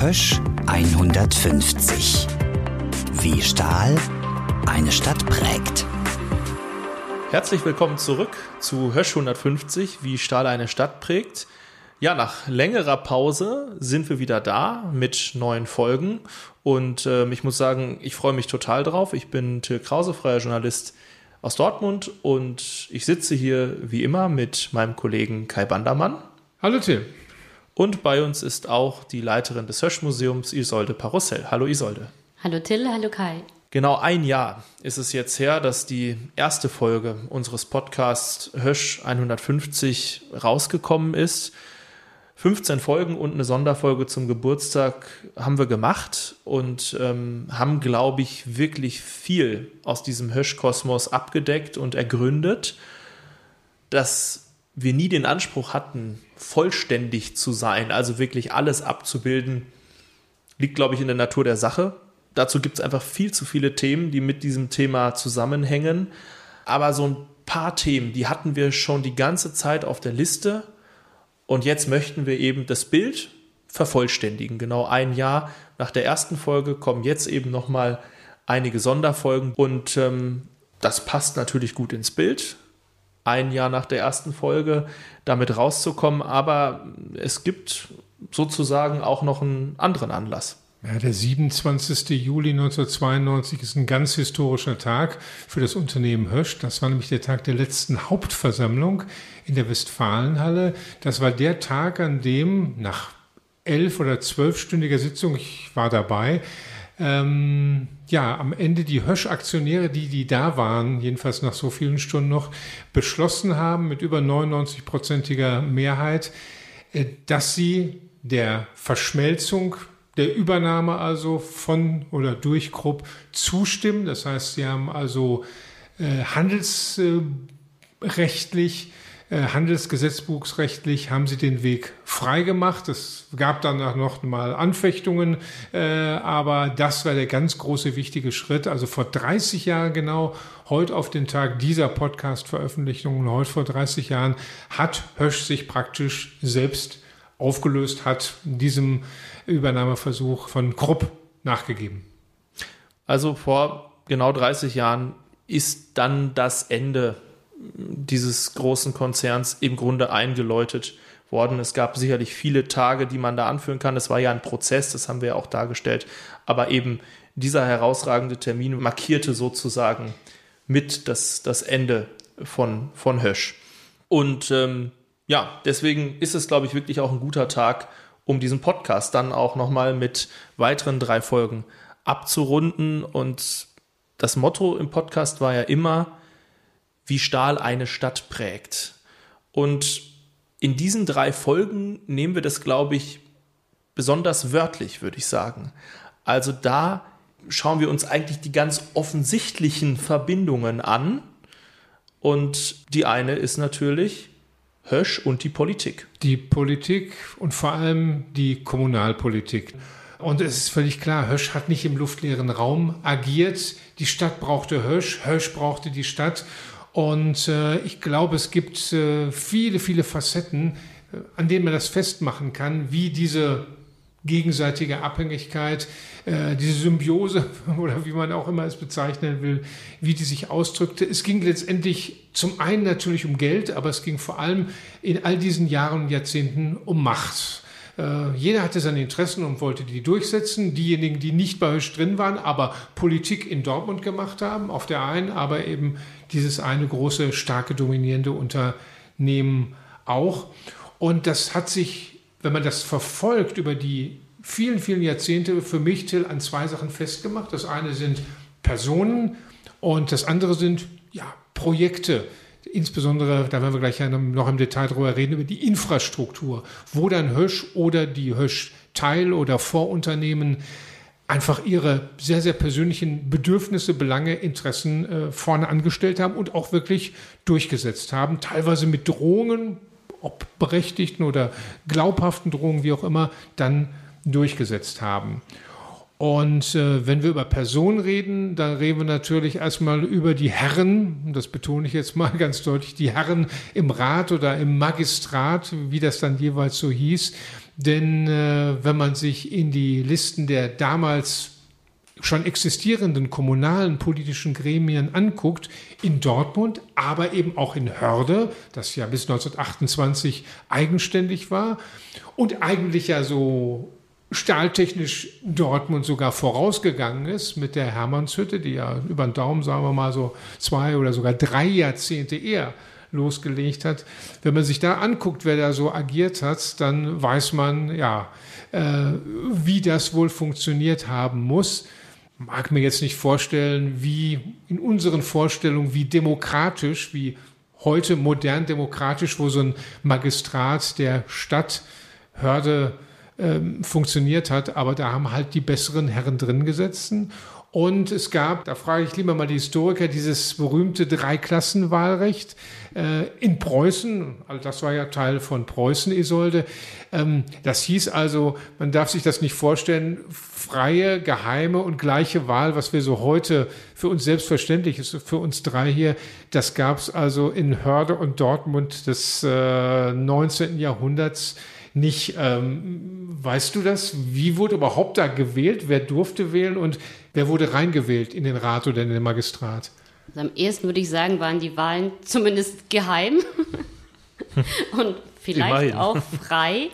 Hösch 150. Wie Stahl eine Stadt prägt. Herzlich willkommen zurück zu Hösch 150, wie Stahl eine Stadt prägt. Ja, nach längerer Pause sind wir wieder da mit neuen Folgen und äh, ich muss sagen, ich freue mich total drauf. Ich bin Till Krause, freier Journalist aus Dortmund und ich sitze hier wie immer mit meinem Kollegen Kai Bandermann. Hallo Till. Und bei uns ist auch die Leiterin des Hösch-Museums, Isolde Parussell. Hallo Isolde. Hallo Till, hallo Kai. Genau ein Jahr ist es jetzt her, dass die erste Folge unseres Podcasts Hösch 150 rausgekommen ist. 15 Folgen und eine Sonderfolge zum Geburtstag haben wir gemacht und ähm, haben, glaube ich, wirklich viel aus diesem Hösch-Kosmos abgedeckt und ergründet. Das wir nie den Anspruch hatten, vollständig zu sein, also wirklich alles abzubilden, liegt, glaube ich, in der Natur der Sache. Dazu gibt es einfach viel zu viele Themen, die mit diesem Thema zusammenhängen. Aber so ein paar Themen, die hatten wir schon die ganze Zeit auf der Liste. Und jetzt möchten wir eben das Bild vervollständigen. Genau ein Jahr nach der ersten Folge kommen jetzt eben nochmal einige Sonderfolgen. Und ähm, das passt natürlich gut ins Bild ein Jahr nach der ersten Folge damit rauszukommen. Aber es gibt sozusagen auch noch einen anderen Anlass. Ja, der 27. Juli 1992 ist ein ganz historischer Tag für das Unternehmen Hösch. Das war nämlich der Tag der letzten Hauptversammlung in der Westfalenhalle. Das war der Tag, an dem nach elf oder zwölfstündiger Sitzung, ich war dabei, ähm, ja, am Ende die Hösch-Aktionäre, die, die da waren, jedenfalls nach so vielen Stunden noch, beschlossen haben mit über 99-prozentiger Mehrheit, äh, dass sie der Verschmelzung, der Übernahme also von oder durch Krupp zustimmen. Das heißt, sie haben also äh, handelsrechtlich äh, handelsgesetzbuchsrechtlich haben sie den Weg freigemacht. Es gab dann auch noch mal Anfechtungen, äh, aber das war der ganz große wichtige Schritt. Also vor 30 Jahren genau, heute auf den Tag dieser Podcast-Veröffentlichung und heute vor 30 Jahren hat Hösch sich praktisch selbst aufgelöst, hat diesem Übernahmeversuch von Krupp nachgegeben. Also vor genau 30 Jahren ist dann das Ende dieses großen Konzerns im Grunde eingeläutet worden. Es gab sicherlich viele Tage, die man da anführen kann. Es war ja ein Prozess, das haben wir ja auch dargestellt. Aber eben dieser herausragende Termin markierte sozusagen mit das, das Ende von, von Hösch. Und ähm, ja, deswegen ist es, glaube ich, wirklich auch ein guter Tag, um diesen Podcast dann auch nochmal mit weiteren drei Folgen abzurunden. Und das Motto im Podcast war ja immer, wie Stahl eine Stadt prägt. Und in diesen drei Folgen nehmen wir das, glaube ich, besonders wörtlich, würde ich sagen. Also da schauen wir uns eigentlich die ganz offensichtlichen Verbindungen an. Und die eine ist natürlich Hösch und die Politik. Die Politik und vor allem die Kommunalpolitik. Und es ist völlig klar, Hösch hat nicht im luftleeren Raum agiert. Die Stadt brauchte Hösch, Hösch brauchte die Stadt. Und äh, ich glaube, es gibt äh, viele, viele Facetten, äh, an denen man das festmachen kann, wie diese gegenseitige Abhängigkeit, äh, diese Symbiose oder wie man auch immer es bezeichnen will, wie die sich ausdrückte. Es ging letztendlich zum einen natürlich um Geld, aber es ging vor allem in all diesen Jahren und Jahrzehnten um Macht. Äh, jeder hatte seine Interessen und wollte die durchsetzen. Diejenigen, die nicht bei Hösch drin waren, aber Politik in Dortmund gemacht haben, auf der einen, aber eben dieses eine große, starke, dominierende Unternehmen auch. Und das hat sich, wenn man das verfolgt über die vielen, vielen Jahrzehnte, für mich, Till, an zwei Sachen festgemacht. Das eine sind Personen und das andere sind ja, Projekte. Insbesondere, da werden wir gleich noch im Detail drüber reden, über die Infrastruktur, wo dann Hösch oder die Hösch-Teil- oder Vorunternehmen einfach ihre sehr, sehr persönlichen Bedürfnisse, Belange, Interessen äh, vorne angestellt haben und auch wirklich durchgesetzt haben. Teilweise mit Drohungen, ob berechtigten oder glaubhaften Drohungen, wie auch immer, dann durchgesetzt haben. Und äh, wenn wir über Personen reden, dann reden wir natürlich erstmal über die Herren, das betone ich jetzt mal ganz deutlich, die Herren im Rat oder im Magistrat, wie das dann jeweils so hieß. Denn äh, wenn man sich in die Listen der damals schon existierenden kommunalen politischen Gremien anguckt, in Dortmund, aber eben auch in Hörde, das ja bis 1928 eigenständig war und eigentlich ja so stahltechnisch Dortmund sogar vorausgegangen ist mit der Hermannshütte, die ja über den Daumen, sagen wir mal, so zwei oder sogar drei Jahrzehnte eher losgelegt hat. Wenn man sich da anguckt, wer da so agiert hat, dann weiß man, ja, äh, wie das wohl funktioniert haben muss. Mag mir jetzt nicht vorstellen, wie in unseren Vorstellungen, wie demokratisch, wie heute modern demokratisch, wo so ein Magistrat der Stadt Hörde ähm, funktioniert hat, aber da haben halt die besseren Herren drin gesessen. Und es gab, da frage ich lieber mal die Historiker, dieses berühmte Dreiklassenwahlrecht äh, in Preußen. Also das war ja Teil von Preußen, Isolde. Ähm, das hieß also, man darf sich das nicht vorstellen, freie, geheime und gleiche Wahl, was wir so heute für uns selbstverständlich ist, für uns drei hier, das gab es also in Hörde und Dortmund des äh, 19. Jahrhunderts nicht. Ähm, weißt du das? Wie wurde überhaupt da gewählt? Wer durfte wählen und wer wurde reingewählt in den Rat oder in den Magistrat? Also am ehesten würde ich sagen, waren die Wahlen zumindest geheim und vielleicht auch frei,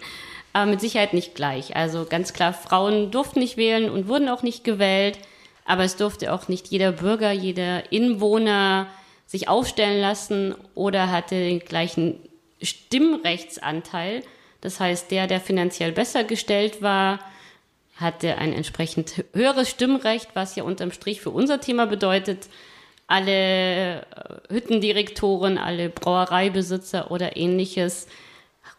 aber mit Sicherheit nicht gleich. Also ganz klar, Frauen durften nicht wählen und wurden auch nicht gewählt, aber es durfte auch nicht jeder Bürger, jeder Inwohner sich aufstellen lassen oder hatte den gleichen Stimmrechtsanteil das heißt, der, der finanziell besser gestellt war, hatte ein entsprechend höheres Stimmrecht, was ja unterm Strich für unser Thema bedeutet, alle äh, Hüttendirektoren, alle Brauereibesitzer oder ähnliches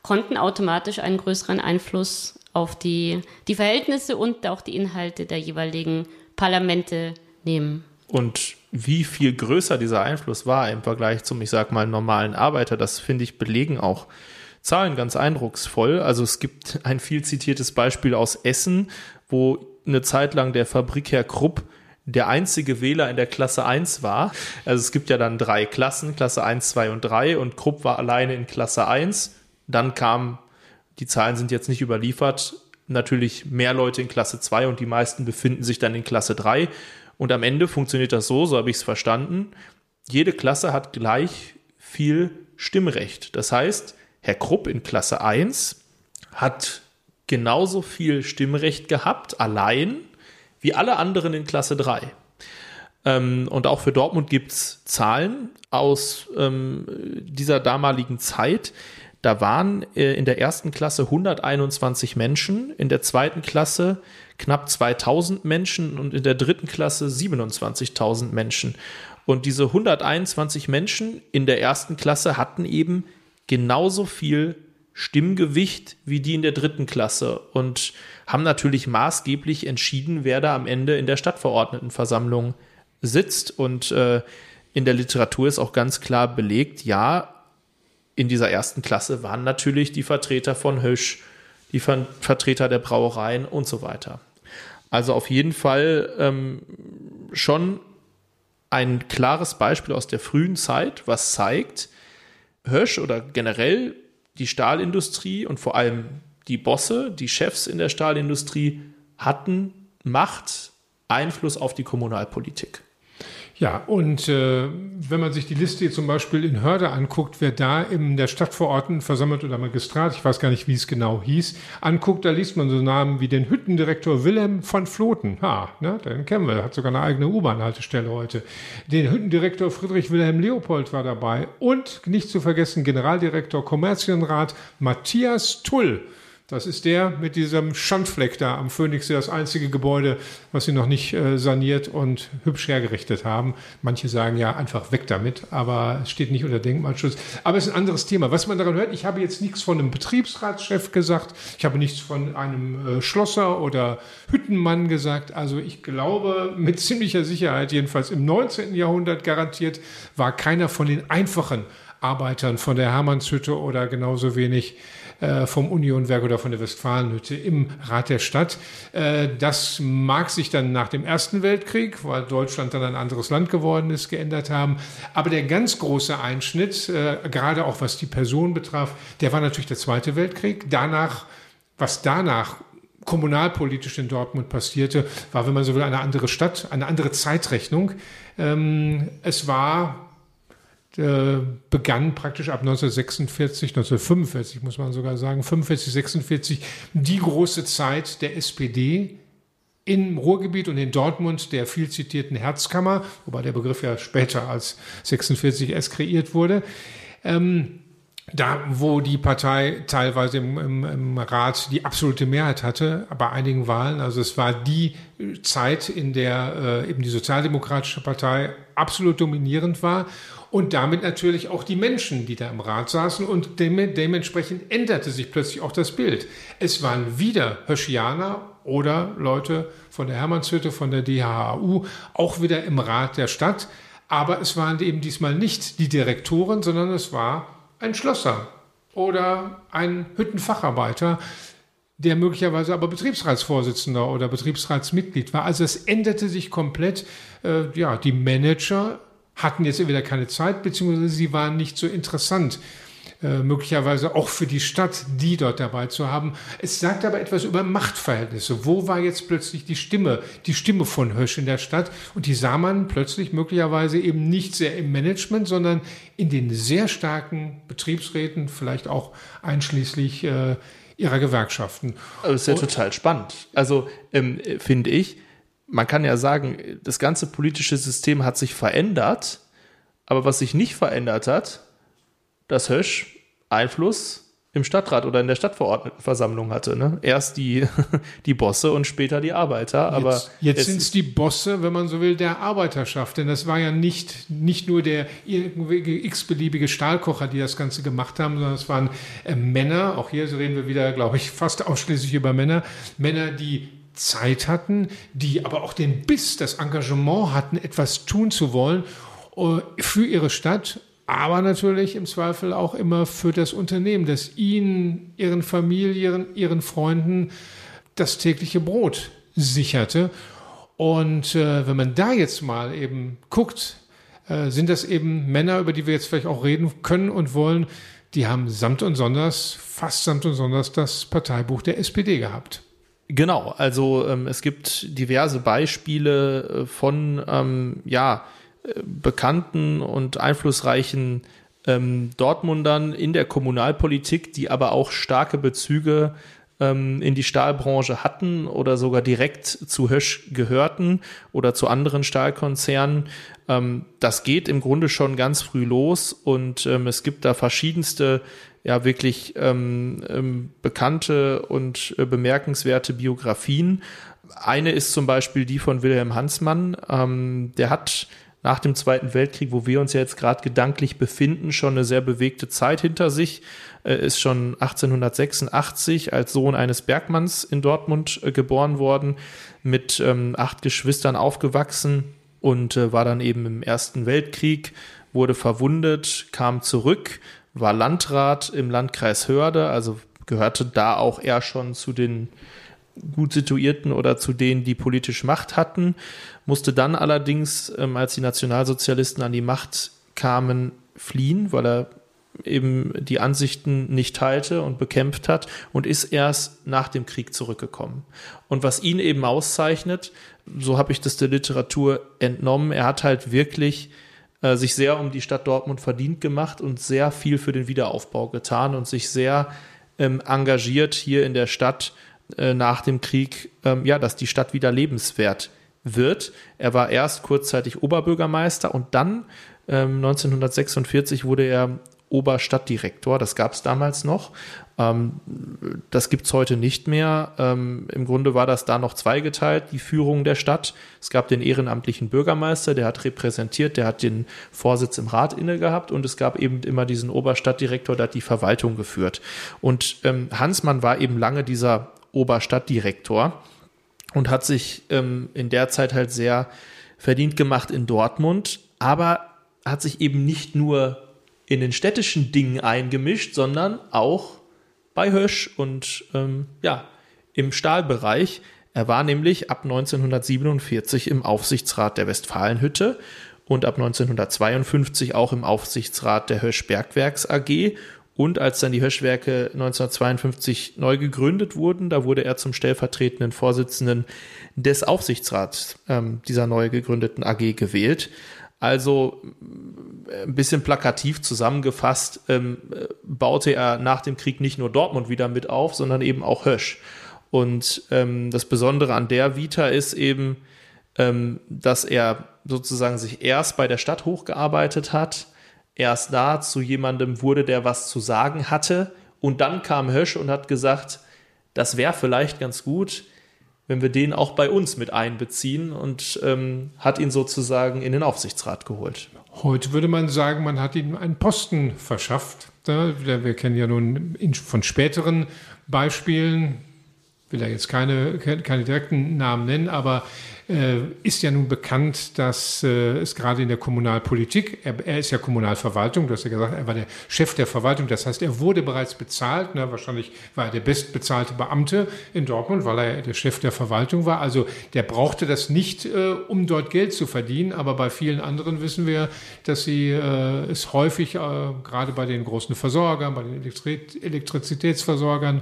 konnten automatisch einen größeren Einfluss auf die, die Verhältnisse und auch die Inhalte der jeweiligen Parlamente nehmen. Und wie viel größer dieser Einfluss war im Vergleich zum, ich sag mal, normalen Arbeiter, das finde ich belegen auch Zahlen ganz eindrucksvoll. Also es gibt ein viel zitiertes Beispiel aus Essen, wo eine Zeit lang der Fabrikherr Krupp der einzige Wähler in der Klasse 1 war. Also es gibt ja dann drei Klassen, Klasse 1, 2 und 3 und Krupp war alleine in Klasse 1. Dann kam, die Zahlen sind jetzt nicht überliefert, natürlich mehr Leute in Klasse 2 und die meisten befinden sich dann in Klasse 3. Und am Ende funktioniert das so, so habe ich es verstanden. Jede Klasse hat gleich viel Stimmrecht. Das heißt, Herr Krupp in Klasse 1 hat genauso viel Stimmrecht gehabt, allein, wie alle anderen in Klasse 3. Ähm, und auch für Dortmund gibt es Zahlen aus ähm, dieser damaligen Zeit. Da waren äh, in der ersten Klasse 121 Menschen, in der zweiten Klasse knapp 2000 Menschen und in der dritten Klasse 27.000 Menschen. Und diese 121 Menschen in der ersten Klasse hatten eben genauso viel Stimmgewicht wie die in der dritten Klasse und haben natürlich maßgeblich entschieden, wer da am Ende in der Stadtverordnetenversammlung sitzt. Und äh, in der Literatur ist auch ganz klar belegt, ja, in dieser ersten Klasse waren natürlich die Vertreter von Hösch, die Ver Vertreter der Brauereien und so weiter. Also auf jeden Fall ähm, schon ein klares Beispiel aus der frühen Zeit, was zeigt, Hösch oder generell die Stahlindustrie und vor allem die Bosse, die Chefs in der Stahlindustrie hatten Macht, Einfluss auf die Kommunalpolitik. Ja, und äh, wenn man sich die Liste zum Beispiel in Hörde anguckt, wer da in der Stadtverordneten versammelt oder Magistrat, ich weiß gar nicht, wie es genau hieß, anguckt, da liest man so Namen wie den Hüttendirektor Wilhelm von Floten. Ha, ne, den kennen wir, hat sogar eine eigene U-Bahn-Haltestelle heute. Den Hüttendirektor Friedrich Wilhelm Leopold war dabei und nicht zu vergessen Generaldirektor Kommerzienrat Matthias Tull. Das ist der mit diesem Schandfleck da am Phoenix, das einzige Gebäude, was sie noch nicht äh, saniert und hübsch hergerichtet haben. Manche sagen ja einfach weg damit, aber es steht nicht unter Denkmalschutz. Aber es ist ein anderes Thema. Was man daran hört, ich habe jetzt nichts von einem Betriebsratschef gesagt, ich habe nichts von einem äh, Schlosser oder Hüttenmann gesagt. Also ich glaube mit ziemlicher Sicherheit, jedenfalls im 19. Jahrhundert garantiert, war keiner von den einfachen Arbeitern von der Hermannshütte oder genauso wenig äh, vom Unionwerk oder von der Westfalenhütte im Rat der Stadt. Äh, das mag sich dann nach dem Ersten Weltkrieg, weil Deutschland dann ein anderes Land geworden ist, geändert haben. Aber der ganz große Einschnitt, äh, gerade auch was die Person betraf, der war natürlich der Zweite Weltkrieg. Danach, was danach kommunalpolitisch in Dortmund passierte, war, wenn man so will, eine andere Stadt, eine andere Zeitrechnung. Ähm, es war begann praktisch ab 1946, 1945 muss man sogar sagen, 45, 46 die große Zeit der SPD im Ruhrgebiet und in Dortmund der viel zitierten Herzkammer, wobei der Begriff ja später als 46 erst kreiert wurde. Ähm, da, wo die Partei teilweise im, im, im, Rat die absolute Mehrheit hatte, bei einigen Wahlen. Also es war die Zeit, in der äh, eben die Sozialdemokratische Partei absolut dominierend war und damit natürlich auch die Menschen, die da im Rat saßen. Und dem, dementsprechend änderte sich plötzlich auch das Bild. Es waren wieder Höschianer oder Leute von der Hermannshütte, von der DHAU, auch wieder im Rat der Stadt. Aber es waren eben diesmal nicht die Direktoren, sondern es war ein Schlosser oder ein Hüttenfacharbeiter, der möglicherweise aber Betriebsratsvorsitzender oder Betriebsratsmitglied war. Also es änderte sich komplett. Äh, ja, die Manager hatten jetzt entweder keine Zeit, beziehungsweise sie waren nicht so interessant. Äh, möglicherweise auch für die Stadt, die dort dabei zu haben. Es sagt aber etwas über Machtverhältnisse. Wo war jetzt plötzlich die Stimme, die Stimme von Hösch in der Stadt? Und die sah man plötzlich möglicherweise eben nicht sehr im Management, sondern in den sehr starken Betriebsräten, vielleicht auch einschließlich äh, ihrer Gewerkschaften. Das ist ja Und, total spannend. Also ähm, finde ich, man kann ja sagen, das ganze politische System hat sich verändert, aber was sich nicht verändert hat, dass Hösch Einfluss im Stadtrat oder in der Stadtverordnetenversammlung hatte. Ne? Erst die, die Bosse und später die Arbeiter. Aber jetzt, jetzt sind es die Bosse, wenn man so will, der Arbeiterschaft. Denn das war ja nicht, nicht nur der x-beliebige Stahlkocher, die das Ganze gemacht haben, sondern es waren äh, Männer, auch hier reden wir wieder, glaube ich, fast ausschließlich über Männer, Männer, die Zeit hatten, die aber auch den Biss, das Engagement hatten, etwas tun zu wollen äh, für ihre Stadt, aber natürlich im Zweifel auch immer für das Unternehmen, das ihnen, ihren Familien, ihren Freunden das tägliche Brot sicherte. Und äh, wenn man da jetzt mal eben guckt, äh, sind das eben Männer, über die wir jetzt vielleicht auch reden können und wollen, die haben samt und sonders, fast samt und sonders das Parteibuch der SPD gehabt. Genau, also ähm, es gibt diverse Beispiele äh, von ähm, ja, äh, bekannten und einflussreichen ähm, Dortmundern in der Kommunalpolitik, die aber auch starke Bezüge ähm, in die Stahlbranche hatten oder sogar direkt zu Hösch gehörten oder zu anderen Stahlkonzernen. Ähm, das geht im Grunde schon ganz früh los und ähm, es gibt da verschiedenste ja wirklich ähm, ähm, bekannte und äh, bemerkenswerte Biografien. Eine ist zum Beispiel die von Wilhelm Hansmann. Ähm, der hat nach dem Zweiten Weltkrieg, wo wir uns ja jetzt gerade gedanklich befinden, schon eine sehr bewegte Zeit hinter sich. Er ist schon 1886 als Sohn eines Bergmanns in Dortmund äh, geboren worden, mit ähm, acht Geschwistern aufgewachsen und äh, war dann eben im Ersten Weltkrieg, wurde verwundet, kam zurück, war Landrat im Landkreis Hörde, also gehörte da auch eher schon zu den gut situierten oder zu denen, die politisch Macht hatten, musste dann allerdings, ähm, als die Nationalsozialisten an die Macht kamen, fliehen, weil er eben die Ansichten nicht teilte und bekämpft hat und ist erst nach dem Krieg zurückgekommen. Und was ihn eben auszeichnet, so habe ich das der Literatur entnommen, er hat halt wirklich äh, sich sehr um die Stadt Dortmund verdient gemacht und sehr viel für den Wiederaufbau getan und sich sehr ähm, engagiert hier in der Stadt äh, nach dem Krieg, ähm, ja, dass die Stadt wieder lebenswert wird. Er war erst kurzzeitig Oberbürgermeister und dann ähm, 1946 wurde er Oberstadtdirektor. Das gab es damals noch. Ähm, das gibt es heute nicht mehr. Ähm, Im Grunde war das da noch zweigeteilt, die Führung der Stadt. Es gab den ehrenamtlichen Bürgermeister, der hat repräsentiert, der hat den Vorsitz im Rat inne gehabt und es gab eben immer diesen Oberstadtdirektor, der hat die Verwaltung geführt. Und ähm, Hansmann war eben lange dieser Oberstadtdirektor und hat sich ähm, in der Zeit halt sehr verdient gemacht in Dortmund, aber hat sich eben nicht nur in den städtischen Dingen eingemischt, sondern auch bei Hösch und ähm, ja, im Stahlbereich. Er war nämlich ab 1947 im Aufsichtsrat der Westfalenhütte und ab 1952 auch im Aufsichtsrat der Hösch Bergwerks AG. Und als dann die Höschwerke 1952 neu gegründet wurden, da wurde er zum stellvertretenden Vorsitzenden des Aufsichtsrats ähm, dieser neu gegründeten AG gewählt. Also ein bisschen plakativ zusammengefasst, ähm, baute er nach dem Krieg nicht nur Dortmund wieder mit auf, sondern eben auch Hösch. Und ähm, das Besondere an der Vita ist eben, ähm, dass er sozusagen sich erst bei der Stadt hochgearbeitet hat, erst da zu jemandem wurde, der was zu sagen hatte. Und dann kam Hösch und hat gesagt, das wäre vielleicht ganz gut, wenn wir den auch bei uns mit einbeziehen und ähm, hat ihn sozusagen in den Aufsichtsrat geholt. Heute würde man sagen, man hat ihm einen Posten verschafft. Wir kennen ja nun von späteren Beispielen, will er jetzt keine, keine direkten Namen nennen, aber ist ja nun bekannt, dass äh, es gerade in der Kommunalpolitik, er, er, ist ja Kommunalverwaltung, du hast ja gesagt, er war der Chef der Verwaltung, das heißt, er wurde bereits bezahlt, ne, wahrscheinlich war er der bestbezahlte Beamte in Dortmund, weil er der Chef der Verwaltung war, also der brauchte das nicht, äh, um dort Geld zu verdienen, aber bei vielen anderen wissen wir, dass sie äh, es häufig, äh, gerade bei den großen Versorgern, bei den Elektri Elektrizitätsversorgern,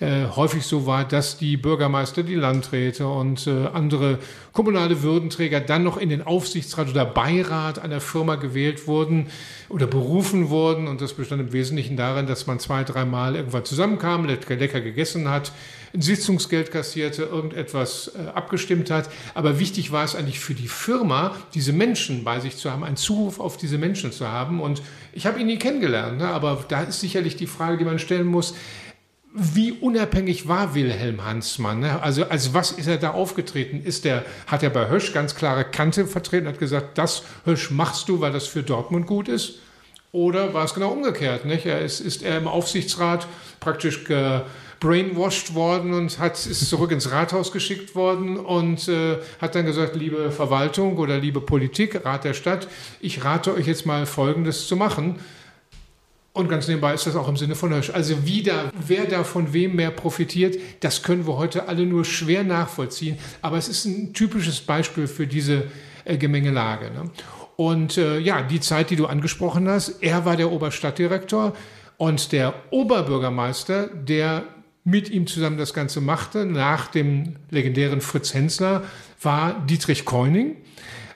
äh, häufig so war, dass die Bürgermeister, die Landräte und andere kommunale Würdenträger dann noch in den Aufsichtsrat oder Beirat einer Firma gewählt wurden oder berufen wurden. Und das bestand im Wesentlichen darin, dass man zwei, dreimal irgendwann zusammenkam, lecker, gegessen hat, ein Sitzungsgeld kassierte, irgendetwas äh, abgestimmt hat. Aber wichtig war es eigentlich für die Firma, diese Menschen bei sich zu haben, einen Zuruf auf diese Menschen zu haben. Und ich habe ihn nie kennengelernt, ne? aber da ist sicherlich die Frage, die man stellen muss, wie unabhängig war Wilhelm Hansmann? Ne? Also als was ist er da aufgetreten? Ist der, hat er bei Hösch ganz klare Kante vertreten, hat gesagt, das Hösch machst du, weil das für Dortmund gut ist? Oder war es genau umgekehrt? Nicht? Er ist, ist er im Aufsichtsrat praktisch brainwashed worden und hat, ist zurück ins Rathaus geschickt worden und äh, hat dann gesagt, liebe Verwaltung oder liebe Politik, Rat der Stadt, ich rate euch jetzt mal Folgendes zu machen und ganz nebenbei ist das auch im Sinne von Hirsch. Also wieder, wer da von wem mehr profitiert, das können wir heute alle nur schwer nachvollziehen. Aber es ist ein typisches Beispiel für diese äh, Gemengelage. Ne? Und äh, ja, die Zeit, die du angesprochen hast, er war der Oberstadtdirektor und der Oberbürgermeister, der mit ihm zusammen das Ganze machte, nach dem legendären Fritz Hensler, war Dietrich Keuning,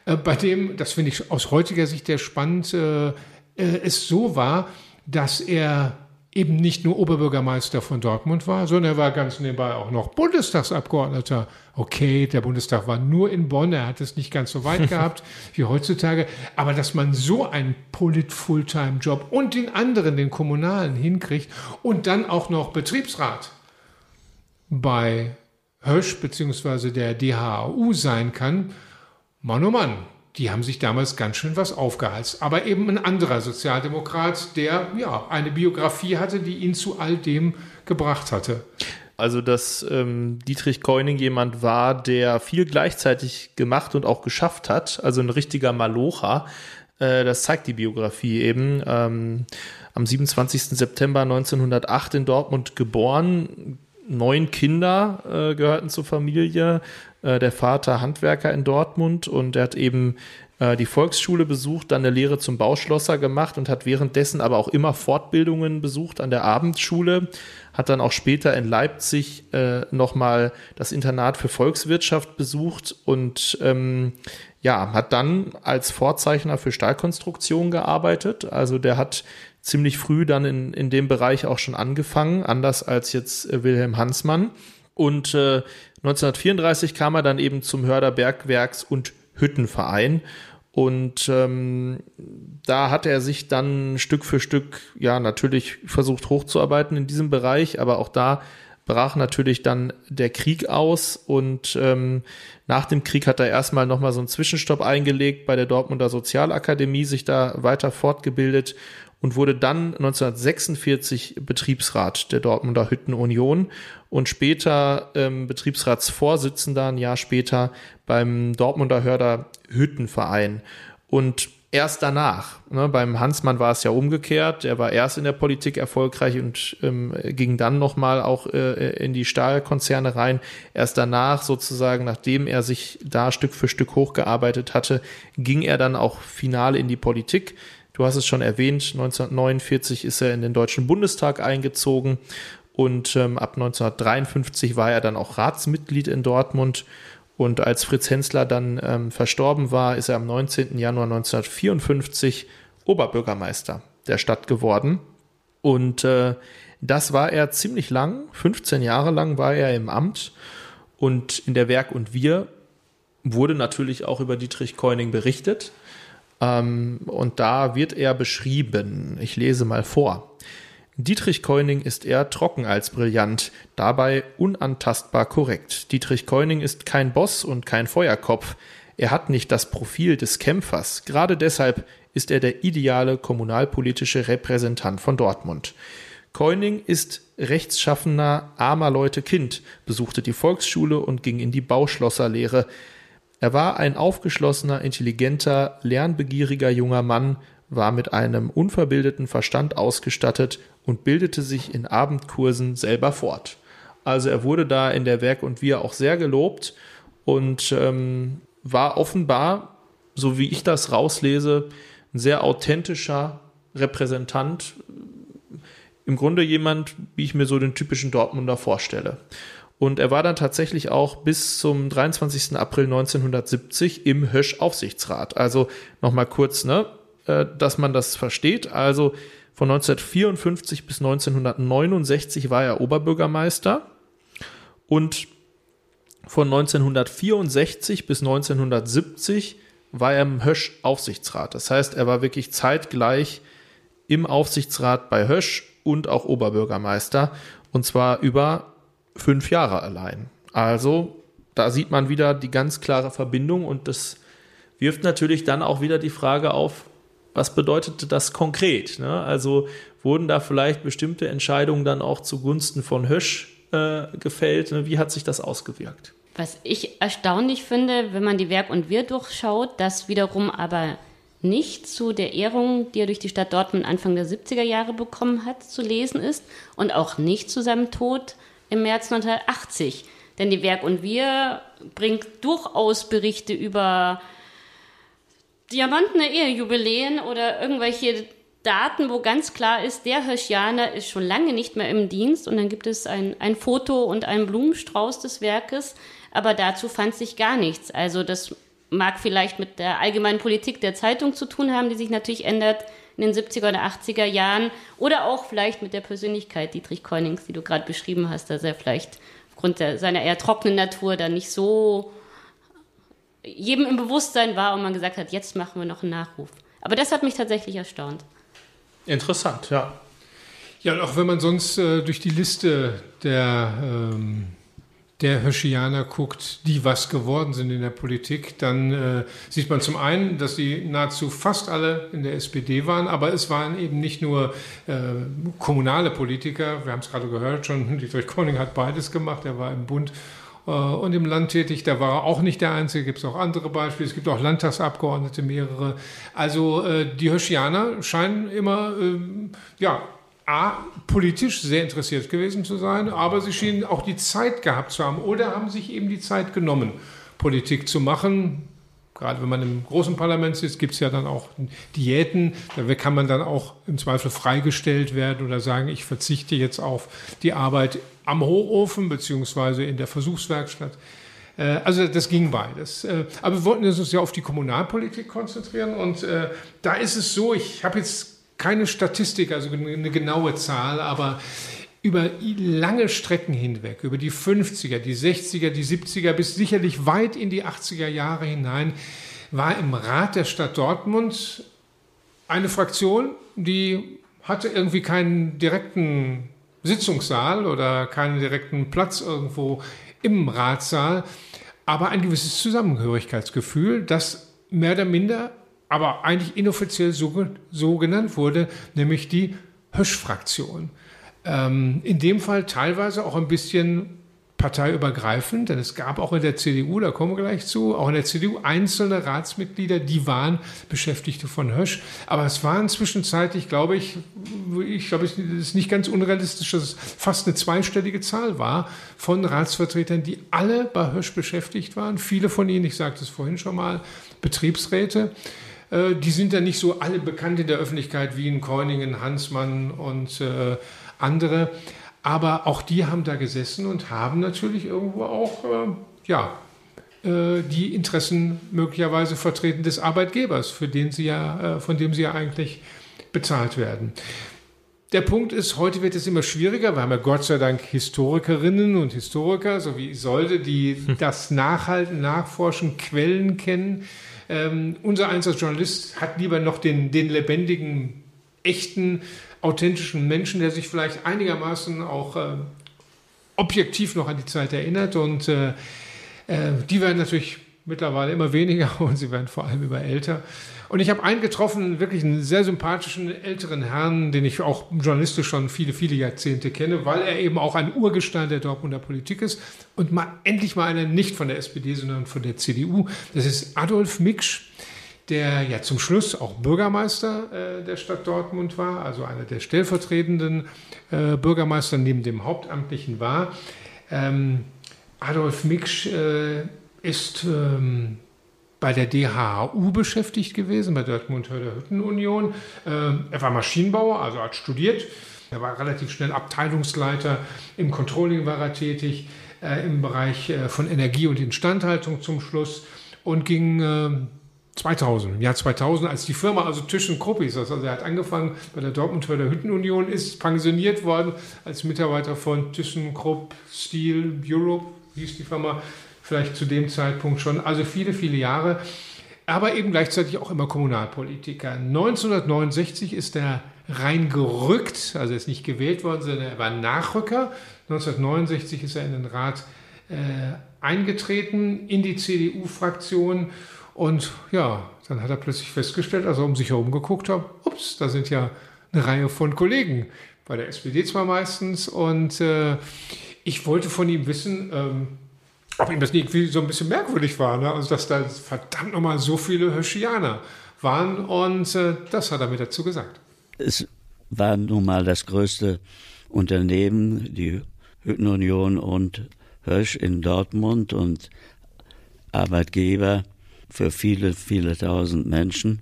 äh, bei dem, das finde ich aus heutiger Sicht sehr spannend, äh, äh es so war, dass er eben nicht nur Oberbürgermeister von Dortmund war, sondern er war ganz nebenbei auch noch Bundestagsabgeordneter. Okay, der Bundestag war nur in Bonn, er hat es nicht ganz so weit gehabt wie heutzutage, aber dass man so einen Polit-Fulltime-Job und den anderen, den kommunalen, hinkriegt und dann auch noch Betriebsrat bei Hösch bzw. der DHU sein kann, Mann oh Mann, die haben sich damals ganz schön was aufgeheizt. Aber eben ein anderer Sozialdemokrat, der ja eine Biografie hatte, die ihn zu all dem gebracht hatte. Also, dass ähm, Dietrich Keuning jemand war, der viel gleichzeitig gemacht und auch geschafft hat, also ein richtiger Malocher, äh, das zeigt die Biografie eben. Ähm, am 27. September 1908 in Dortmund geboren, neun Kinder äh, gehörten zur Familie, äh, der Vater Handwerker in Dortmund und er hat eben äh, die Volksschule besucht, dann eine Lehre zum Bauschlosser gemacht und hat währenddessen aber auch immer Fortbildungen besucht an der Abendschule, hat dann auch später in Leipzig äh, nochmal das Internat für Volkswirtschaft besucht und ähm, ja, hat dann als Vorzeichner für Stahlkonstruktion gearbeitet. Also der hat ziemlich früh dann in, in dem Bereich auch schon angefangen, anders als jetzt äh, Wilhelm Hansmann. Und äh, 1934 kam er dann eben zum Hörder Bergwerks- und Hüttenverein. Und ähm, da hat er sich dann Stück für Stück, ja, natürlich versucht hochzuarbeiten in diesem Bereich, aber auch da brach natürlich dann der Krieg aus. Und ähm, nach dem Krieg hat er erstmal nochmal so einen Zwischenstopp eingelegt bei der Dortmunder Sozialakademie, sich da weiter fortgebildet und wurde dann 1946 Betriebsrat der Dortmunder Hüttenunion und später ähm, Betriebsratsvorsitzender ein Jahr später beim Dortmunder Hörder Hüttenverein. Und erst danach. Ne, beim Hansmann war es ja umgekehrt. Er war erst in der Politik erfolgreich und ähm, ging dann nochmal auch äh, in die Stahlkonzerne rein. Erst danach, sozusagen, nachdem er sich da Stück für Stück hochgearbeitet hatte, ging er dann auch final in die Politik. Du hast es schon erwähnt, 1949 ist er in den Deutschen Bundestag eingezogen und ähm, ab 1953 war er dann auch Ratsmitglied in Dortmund und als Fritz Hensler dann ähm, verstorben war, ist er am 19. Januar 1954 Oberbürgermeister der Stadt geworden. Und äh, das war er ziemlich lang, 15 Jahre lang war er im Amt. Und in der Werk und Wir wurde natürlich auch über Dietrich Keuning berichtet. Ähm, und da wird er beschrieben. Ich lese mal vor. Dietrich Keuning ist eher trocken als brillant, dabei unantastbar korrekt. Dietrich Keuning ist kein Boss und kein Feuerkopf. Er hat nicht das Profil des Kämpfers. Gerade deshalb ist er der ideale kommunalpolitische Repräsentant von Dortmund. Keuning ist rechtsschaffener, armer Leute Kind, besuchte die Volksschule und ging in die Bauschlosserlehre. Er war ein aufgeschlossener, intelligenter, lernbegieriger junger Mann, war mit einem unverbildeten Verstand ausgestattet und bildete sich in Abendkursen selber fort. Also er wurde da in der Werk und Wir auch sehr gelobt und ähm, war offenbar, so wie ich das rauslese, ein sehr authentischer Repräsentant. Im Grunde jemand, wie ich mir so den typischen Dortmunder vorstelle. Und er war dann tatsächlich auch bis zum 23. April 1970 im Hösch-Aufsichtsrat. Also nochmal kurz, ne, äh, dass man das versteht. Also von 1954 bis 1969 war er Oberbürgermeister und von 1964 bis 1970 war er im Hösch-Aufsichtsrat. Das heißt, er war wirklich zeitgleich im Aufsichtsrat bei Hösch und auch Oberbürgermeister und zwar über fünf Jahre allein. Also da sieht man wieder die ganz klare Verbindung und das wirft natürlich dann auch wieder die Frage auf, was bedeutete das konkret? Ne? Also wurden da vielleicht bestimmte Entscheidungen dann auch zugunsten von Hösch äh, gefällt? Ne? Wie hat sich das ausgewirkt? Was ich erstaunlich finde, wenn man die Werk und Wir durchschaut, dass wiederum aber nicht zu der Ehrung, die er durch die Stadt Dortmund Anfang der 70er Jahre bekommen hat, zu lesen ist und auch nicht zu seinem Tod im März 1980. Denn die Werk und Wir bringt durchaus Berichte über diamantene Ehejubiläen oder irgendwelche Daten, wo ganz klar ist, der Hirschianer ist schon lange nicht mehr im Dienst und dann gibt es ein, ein Foto und einen Blumenstrauß des Werkes, aber dazu fand sich gar nichts. Also das mag vielleicht mit der allgemeinen Politik der Zeitung zu tun haben, die sich natürlich ändert in den 70er oder 80er Jahren oder auch vielleicht mit der Persönlichkeit Dietrich Keunings, die du gerade beschrieben hast, dass er vielleicht aufgrund der, seiner eher trockenen Natur dann nicht so jedem im Bewusstsein war und man gesagt hat, jetzt machen wir noch einen Nachruf. Aber das hat mich tatsächlich erstaunt. Interessant, ja. Ja, auch wenn man sonst äh, durch die Liste der, ähm, der Hirschianer guckt, die was geworden sind in der Politik, dann äh, sieht man zum einen, dass sie nahezu fast alle in der SPD waren, aber es waren eben nicht nur äh, kommunale Politiker, wir haben es gerade gehört schon, Dietrich Koning hat beides gemacht, er war im Bund äh, und im Land tätig. Da war er auch nicht der Einzige, gibt es auch andere Beispiele. Es gibt auch Landtagsabgeordnete, mehrere. Also äh, die Hirschianer scheinen immer, ähm, ja, A, politisch sehr interessiert gewesen zu sein, aber sie schienen auch die Zeit gehabt zu haben oder haben sich eben die Zeit genommen, Politik zu machen gerade wenn man im großen Parlament sitzt, gibt es ja dann auch Diäten. Da kann man dann auch im Zweifel freigestellt werden oder sagen, ich verzichte jetzt auf die Arbeit am Hochofen beziehungsweise in der Versuchswerkstatt. Äh, also das ging beides. Äh, aber wir wollten uns ja auf die Kommunalpolitik konzentrieren und äh, da ist es so, ich habe jetzt keine Statistik, also eine genaue Zahl, aber über lange Strecken hinweg, über die 50er, die 60er, die 70er bis sicherlich weit in die 80er Jahre hinein, war im Rat der Stadt Dortmund eine Fraktion, die hatte irgendwie keinen direkten Sitzungssaal oder keinen direkten Platz irgendwo im Ratssaal, aber ein gewisses Zusammengehörigkeitsgefühl, das mehr oder minder, aber eigentlich inoffiziell so, so genannt wurde, nämlich die Hösch-Fraktion. Ähm, in dem Fall teilweise auch ein bisschen parteiübergreifend, denn es gab auch in der CDU, da kommen wir gleich zu, auch in der CDU einzelne Ratsmitglieder, die waren Beschäftigte von Hösch. Aber es waren zwischenzeitlich, glaube ich, ich glaube, es ist nicht ganz unrealistisch, dass es fast eine zweistellige Zahl war von Ratsvertretern, die alle bei Hösch beschäftigt waren. Viele von ihnen, ich sagte es vorhin schon mal, Betriebsräte. Äh, die sind dann nicht so alle bekannt in der Öffentlichkeit wie in Keuningen, Hansmann und äh, andere. Aber auch die haben da gesessen und haben natürlich irgendwo auch, äh, ja, äh, die Interessen möglicherweise vertreten des Arbeitgebers, für den sie ja, äh, von dem sie ja eigentlich bezahlt werden. Der Punkt ist, heute wird es immer schwieriger. Wir haben ja Gott sei Dank Historikerinnen und Historiker, so wie Isolde, die das nachhalten, nachforschen, Quellen kennen. Ähm, unser eins Journalist hat lieber noch den, den lebendigen, echten authentischen Menschen, der sich vielleicht einigermaßen auch äh, objektiv noch an die Zeit erinnert. Und äh, äh, die werden natürlich mittlerweile immer weniger und sie werden vor allem immer älter. Und ich habe einen getroffen, wirklich einen sehr sympathischen älteren Herrn, den ich auch journalistisch schon viele, viele Jahrzehnte kenne, weil er eben auch ein Urgestein der Dortmunder Politik ist und mal endlich mal einer nicht von der SPD, sondern von der CDU. Das ist Adolf Miksch der ja zum Schluss auch Bürgermeister äh, der Stadt Dortmund war, also einer der stellvertretenden äh, Bürgermeister neben dem Hauptamtlichen war. Ähm, Adolf Miksch äh, ist ähm, bei der DHU beschäftigt gewesen, bei der Dortmunder Hüttenunion. Ähm, er war Maschinenbauer, also hat studiert. Er war relativ schnell Abteilungsleiter. Im Controlling war er tätig, äh, im Bereich äh, von Energie und Instandhaltung zum Schluss und ging ähm, 2000, im Jahr 2000, als die Firma, also ThyssenKrupp ist das, also er hat angefangen bei der Dortmunder Hüttenunion, ist pensioniert worden als Mitarbeiter von ThyssenKrupp Steel Europe, hieß die Firma vielleicht zu dem Zeitpunkt schon, also viele, viele Jahre, aber eben gleichzeitig auch immer Kommunalpolitiker. 1969 ist er reingerückt, also er ist nicht gewählt worden, sondern er war Nachrücker. 1969 ist er in den Rat äh, eingetreten, in die CDU-Fraktion und ja, dann hat er plötzlich festgestellt, als er um sich herum geguckt hat, ups, da sind ja eine Reihe von Kollegen, bei der SPD zwar meistens. Und äh, ich wollte von ihm wissen, ähm, ob ihm das nicht irgendwie so ein bisschen merkwürdig war, ne? also dass da verdammt nochmal so viele Höschianer waren. Und äh, das hat er mir dazu gesagt. Es war nun mal das größte Unternehmen, die Hüttenunion und Hösch in Dortmund und Arbeitgeber für viele, viele tausend Menschen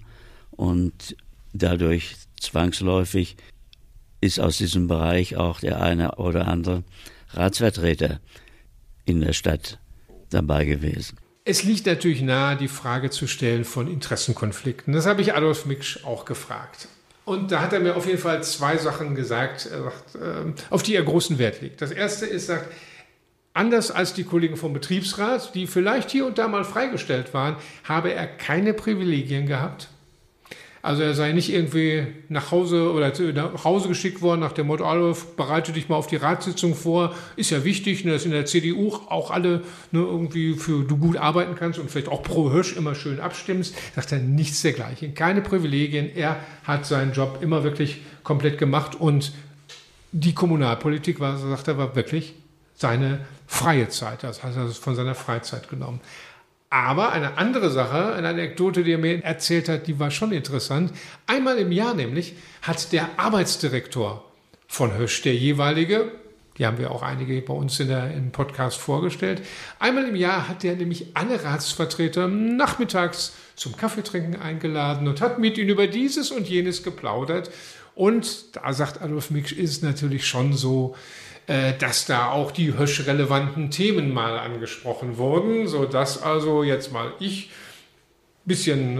und dadurch zwangsläufig ist aus diesem Bereich auch der eine oder andere Ratsvertreter in der Stadt dabei gewesen. Es liegt natürlich nahe, die Frage zu stellen von Interessenkonflikten. Das habe ich Adolf Miksch auch gefragt. Und da hat er mir auf jeden Fall zwei Sachen gesagt, sagt, ähm, auf die er großen Wert legt. Das erste ist, sagt, Anders als die Kollegen vom Betriebsrat, die vielleicht hier und da mal freigestellt waren, habe er keine Privilegien gehabt. Also er sei nicht irgendwie nach Hause oder nach Hause geschickt worden nach dem Motto, Adolf, bereite dich mal auf die Ratssitzung vor. Ist ja wichtig, ne, dass in der CDU auch alle ne, irgendwie für du gut arbeiten kannst und vielleicht auch pro Hirsch immer schön abstimmst. Sagt er nichts dergleichen. Keine Privilegien. Er hat seinen Job immer wirklich komplett gemacht und die Kommunalpolitik war, sagt er, war wirklich seine freie Zeit. Das heißt, er hat es von seiner Freizeit genommen. Aber eine andere Sache, eine Anekdote, die er mir erzählt hat, die war schon interessant. Einmal im Jahr nämlich hat der Arbeitsdirektor von Hösch, der jeweilige, die haben wir auch einige bei uns in der, im Podcast vorgestellt, einmal im Jahr hat er nämlich alle Ratsvertreter nachmittags zum Kaffeetrinken eingeladen und hat mit ihnen über dieses und jenes geplaudert. Und da sagt Adolf Miksch, ist natürlich schon so, dass da auch die Hösch-relevanten Themen mal angesprochen wurden, sodass also jetzt mal ich ein bisschen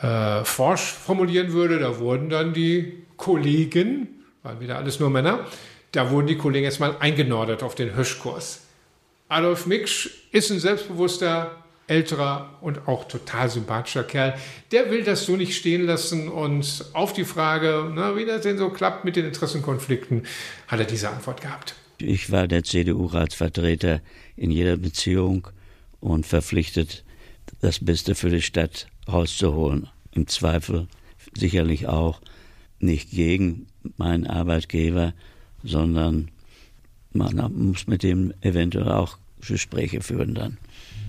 äh, äh, forsch formulieren würde, da wurden dann die Kollegen, waren wieder alles nur Männer, da wurden die Kollegen jetzt mal eingenordet auf den Höschkurs. Adolf Miksch ist ein selbstbewusster, älterer und auch total sympathischer Kerl. Der will das so nicht stehen lassen und auf die Frage, na, wie das denn so klappt mit den Interessenkonflikten, hat er diese Antwort gehabt. Ich war der CDU-Ratsvertreter in jeder Beziehung und verpflichtet, das Beste für die Stadt rauszuholen. Im Zweifel sicherlich auch nicht gegen meinen Arbeitgeber, sondern man muss mit dem eventuell auch Gespräche führen dann.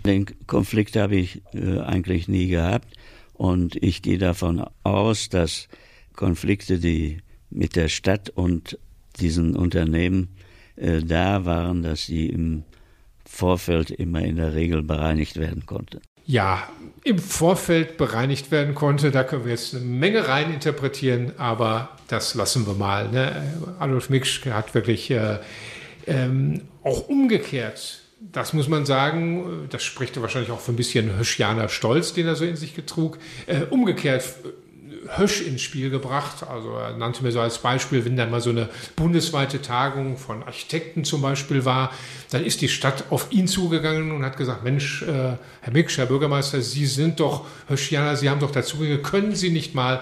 Den Konflikt habe ich äh, eigentlich nie gehabt und ich gehe davon aus, dass Konflikte, die mit der Stadt und diesen Unternehmen äh, da waren, dass sie im Vorfeld immer in der Regel bereinigt werden konnten. Ja, im Vorfeld bereinigt werden konnte, da können wir jetzt eine Menge rein interpretieren, aber das lassen wir mal. Ne? Adolf Miksch hat wirklich äh, ähm, auch umgekehrt das muss man sagen, das spricht wahrscheinlich auch für ein bisschen Höschianer Stolz, den er so in sich getrug. Äh, umgekehrt Hösch ins Spiel gebracht. Also er nannte mir so als Beispiel, wenn dann mal so eine bundesweite Tagung von Architekten zum Beispiel war, dann ist die Stadt auf ihn zugegangen und hat gesagt, Mensch, äh, Herr Miksch, Herr Bürgermeister, Sie sind doch Höschianer, Sie haben doch dazugehört, können Sie nicht mal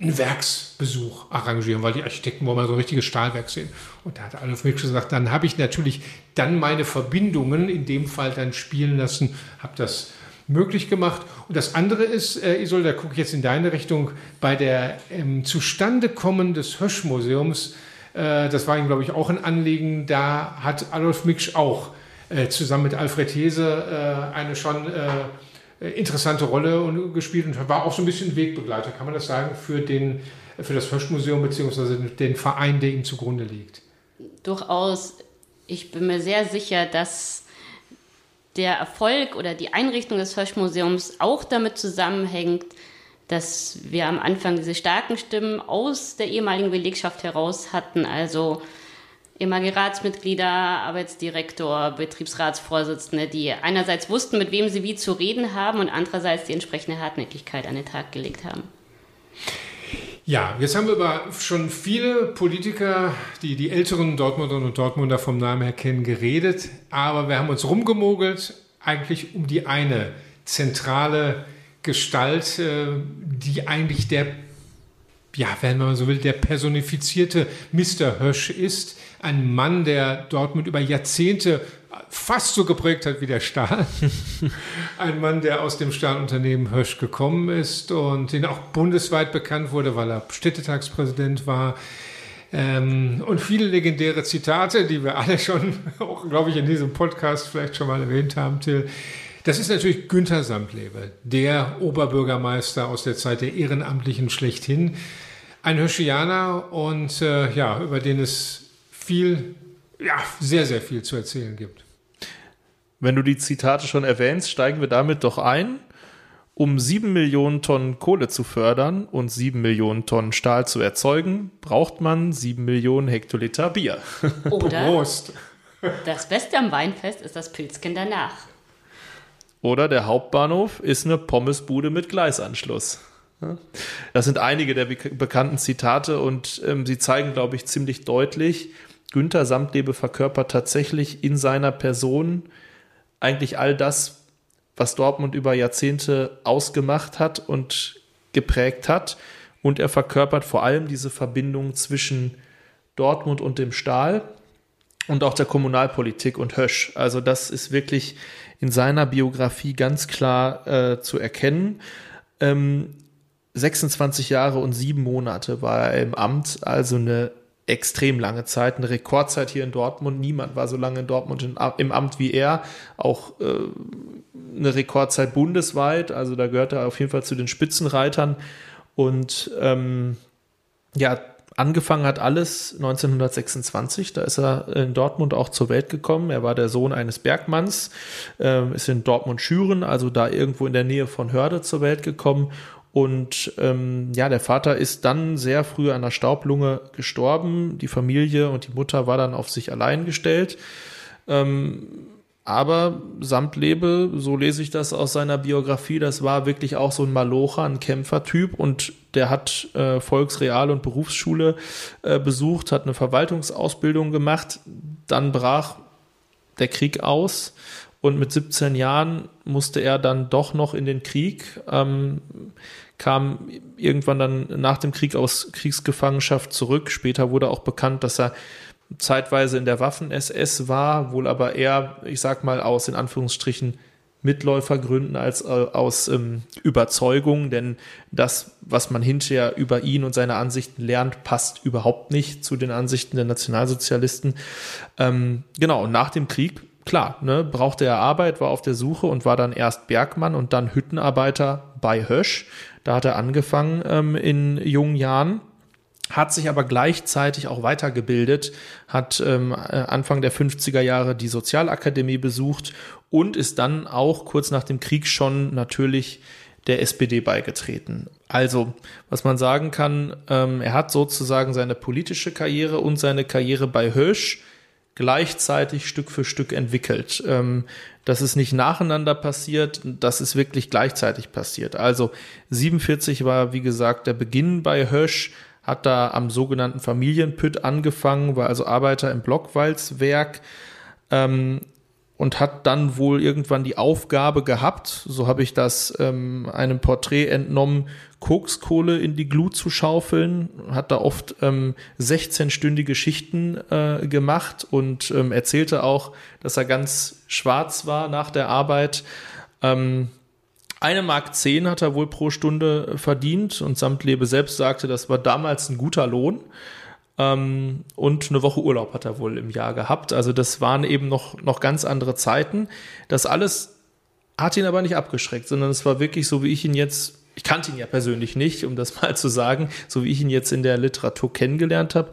einen Werksbesuch arrangieren, weil die Architekten wollen mal so ein richtiges Stahlwerk sehen. Und da hat Adolf Miksch gesagt, dann habe ich natürlich dann meine Verbindungen in dem Fall dann spielen lassen, habe das möglich gemacht. Und das andere ist, äh, Isolde, da gucke ich jetzt in deine Richtung, bei der ähm, Zustandekommen des Hösch-Museums, äh, das war ihm, glaube ich, auch ein Anliegen, da hat Adolf Miksch auch äh, zusammen mit Alfred Hese äh, eine schon äh, interessante Rolle gespielt und war auch so ein bisschen Wegbegleiter, kann man das sagen, für, den, für das Hösch-Museum bzw. den Verein, der ihm zugrunde liegt. Durchaus. Ich bin mir sehr sicher, dass der Erfolg oder die Einrichtung des Hösch-Museums auch damit zusammenhängt, dass wir am Anfang diese starken Stimmen aus der ehemaligen Belegschaft heraus hatten, also ehemalige Ratsmitglieder, Arbeitsdirektor, Betriebsratsvorsitzende, die einerseits wussten, mit wem sie wie zu reden haben und andererseits die entsprechende Hartnäckigkeit an den Tag gelegt haben. Ja, jetzt haben wir über schon viele Politiker, die die älteren Dortmunderinnen und Dortmunder vom Namen her kennen, geredet. Aber wir haben uns rumgemogelt, eigentlich um die eine zentrale Gestalt, äh, die eigentlich der, ja, wenn man so will, der personifizierte Mr. Hösch ist. Ein Mann, der Dortmund über Jahrzehnte fast so geprägt hat wie der Stahl. Ein Mann, der aus dem Stahlunternehmen Hösch gekommen ist und den auch bundesweit bekannt wurde, weil er Städtetagspräsident war. Ähm, und viele legendäre Zitate, die wir alle schon, auch glaube ich, in diesem Podcast vielleicht schon mal erwähnt haben, Till. Das ist natürlich Günther Samtlebe, der Oberbürgermeister aus der Zeit der Ehrenamtlichen schlechthin. Ein Höschianer und äh, ja, über den es viel, ja, sehr, sehr viel zu erzählen gibt. Wenn du die Zitate schon erwähnst, steigen wir damit doch ein. Um sieben Millionen Tonnen Kohle zu fördern und sieben Millionen Tonnen Stahl zu erzeugen, braucht man sieben Millionen Hektoliter Bier. Oder Prost. das Beste am Weinfest ist das Pilzchen danach. Oder der Hauptbahnhof ist eine Pommesbude mit Gleisanschluss. Das sind einige der bekannten Zitate und ähm, sie zeigen, glaube ich, ziemlich deutlich, Günther Samtlebe verkörpert tatsächlich in seiner Person eigentlich all das, was Dortmund über Jahrzehnte ausgemacht hat und geprägt hat. Und er verkörpert vor allem diese Verbindung zwischen Dortmund und dem Stahl und auch der Kommunalpolitik und Hösch. Also das ist wirklich in seiner Biografie ganz klar äh, zu erkennen. Ähm, 26 Jahre und sieben Monate war er im Amt, also eine extrem lange Zeit, eine Rekordzeit hier in Dortmund. Niemand war so lange in Dortmund im Amt wie er. Auch äh, eine Rekordzeit bundesweit. Also da gehört er auf jeden Fall zu den Spitzenreitern. Und ähm, ja, angefangen hat alles 1926. Da ist er in Dortmund auch zur Welt gekommen. Er war der Sohn eines Bergmanns, äh, ist in Dortmund-Schüren, also da irgendwo in der Nähe von Hörde zur Welt gekommen und ähm, ja, der Vater ist dann sehr früh an der Staublunge gestorben. Die Familie und die Mutter war dann auf sich allein gestellt. Ähm, aber Samtlebe, so lese ich das aus seiner Biografie, das war wirklich auch so ein Malocher, ein Kämpfertyp und der hat äh, Volksreal- und Berufsschule äh, besucht, hat eine Verwaltungsausbildung gemacht. Dann brach der Krieg aus und mit 17 Jahren musste er dann doch noch in den Krieg. Ähm, kam irgendwann dann nach dem Krieg aus Kriegsgefangenschaft zurück. Später wurde auch bekannt, dass er zeitweise in der Waffen-SS war, wohl aber eher, ich sag mal, aus in Anführungsstrichen Mitläufergründen als äh, aus ähm, Überzeugung, denn das, was man hinterher über ihn und seine Ansichten lernt, passt überhaupt nicht zu den Ansichten der Nationalsozialisten. Ähm, genau, nach dem Krieg, klar, ne, brauchte er Arbeit, war auf der Suche und war dann erst Bergmann und dann Hüttenarbeiter bei Hösch. Da hat er angefangen ähm, in jungen Jahren hat sich aber gleichzeitig auch weitergebildet, hat ähm, äh, Anfang der 50er Jahre die Sozialakademie besucht und ist dann auch kurz nach dem Krieg schon natürlich der SPD beigetreten. Also, was man sagen kann, ähm, er hat sozusagen seine politische Karriere und seine Karriere bei Hösch gleichzeitig Stück für Stück entwickelt. Ähm, das ist nicht nacheinander passiert, das ist wirklich gleichzeitig passiert. Also 47 war, wie gesagt, der Beginn bei Hösch, hat da am sogenannten Familienpütt angefangen, war also Arbeiter im Blockwalzwerk ähm, und hat dann wohl irgendwann die Aufgabe gehabt, so habe ich das ähm, einem Porträt entnommen, Kokskohle in die Glut zu schaufeln, hat da oft ähm, 16-stündige Schichten äh, gemacht und ähm, erzählte auch, dass er ganz schwarz war nach der Arbeit. Ähm, eine Mark zehn hat er wohl pro Stunde verdient und Samtlebe selbst sagte, das war damals ein guter Lohn. Ähm, und eine Woche Urlaub hat er wohl im Jahr gehabt. Also das waren eben noch, noch ganz andere Zeiten. Das alles hat ihn aber nicht abgeschreckt, sondern es war wirklich so, wie ich ihn jetzt, ich kannte ihn ja persönlich nicht, um das mal zu sagen, so wie ich ihn jetzt in der Literatur kennengelernt habe,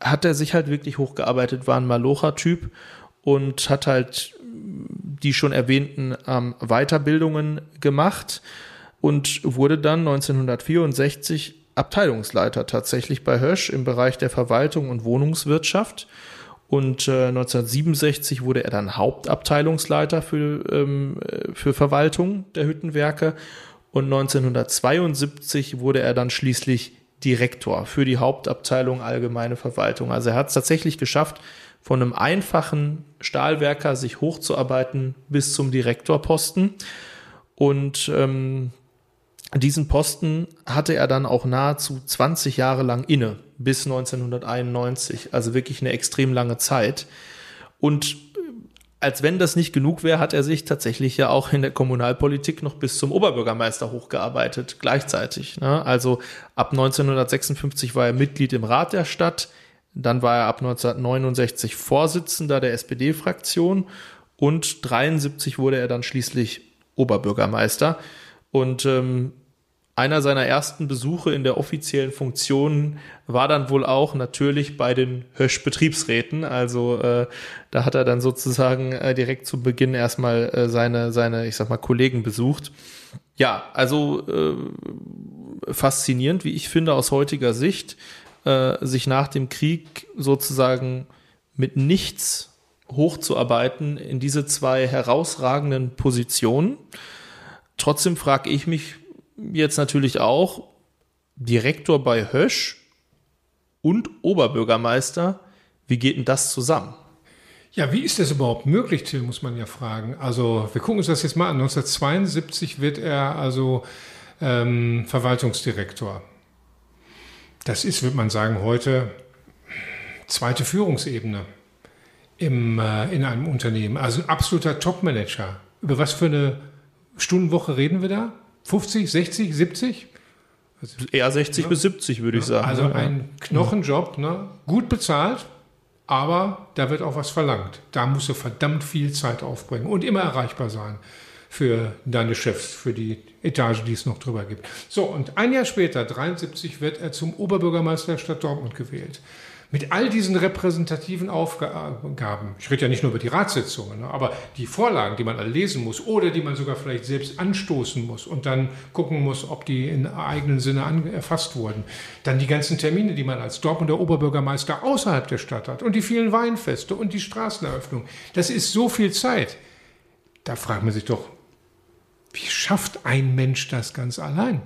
hat er sich halt wirklich hochgearbeitet, war ein Malocher-Typ und hat halt die schon erwähnten ähm, Weiterbildungen gemacht und wurde dann 1964 Abteilungsleiter tatsächlich bei Hösch im Bereich der Verwaltung und Wohnungswirtschaft. Und äh, 1967 wurde er dann Hauptabteilungsleiter für, ähm, für Verwaltung der Hüttenwerke. Und 1972 wurde er dann schließlich Direktor für die Hauptabteilung Allgemeine Verwaltung. Also er hat es tatsächlich geschafft, von einem einfachen Stahlwerker sich hochzuarbeiten bis zum Direktorposten. Und ähm, diesen Posten hatte er dann auch nahezu 20 Jahre lang inne, bis 1991, also wirklich eine extrem lange Zeit. Und als wenn das nicht genug wäre, hat er sich tatsächlich ja auch in der Kommunalpolitik noch bis zum Oberbürgermeister hochgearbeitet, gleichzeitig. Ne? Also ab 1956 war er Mitglied im Rat der Stadt, dann war er ab 1969 Vorsitzender der SPD-Fraktion und 73 wurde er dann schließlich Oberbürgermeister. Und ähm, einer seiner ersten Besuche in der offiziellen Funktion war dann wohl auch natürlich bei den Hösch-Betriebsräten. Also äh, da hat er dann sozusagen äh, direkt zu Beginn erstmal äh, seine, seine, ich sag mal, Kollegen besucht. Ja, also äh, faszinierend, wie ich finde, aus heutiger Sicht äh, sich nach dem Krieg sozusagen mit nichts hochzuarbeiten in diese zwei herausragenden Positionen. Trotzdem frage ich mich jetzt natürlich auch, Direktor bei Hösch und Oberbürgermeister, wie geht denn das zusammen? Ja, wie ist das überhaupt möglich, Till, muss man ja fragen. Also wir gucken uns das jetzt mal an. 1972 wird er also ähm, Verwaltungsdirektor. Das ist, würde man sagen, heute zweite Führungsebene im, äh, in einem Unternehmen. Also ein absoluter Topmanager. Über was für eine Stundenwoche reden wir da? 50, 60, 70? Eher 60 ja. bis 70, würde ich sagen. Also ein Knochenjob, ne? gut bezahlt, aber da wird auch was verlangt. Da musst du verdammt viel Zeit aufbringen und immer erreichbar sein für deine Chefs, für die Etage, die es noch drüber gibt. So, und ein Jahr später, 73, wird er zum Oberbürgermeister der Stadt Dortmund gewählt. Mit all diesen repräsentativen Aufgaben, ich rede ja nicht nur über die Ratssitzungen, ne, aber die Vorlagen, die man alle lesen muss oder die man sogar vielleicht selbst anstoßen muss und dann gucken muss, ob die in eigenen Sinne erfasst wurden. Dann die ganzen Termine, die man als Dortmunder Oberbürgermeister außerhalb der Stadt hat und die vielen Weinfeste und die Straßeneröffnung. Das ist so viel Zeit. Da fragt man sich doch, wie schafft ein Mensch das ganz allein?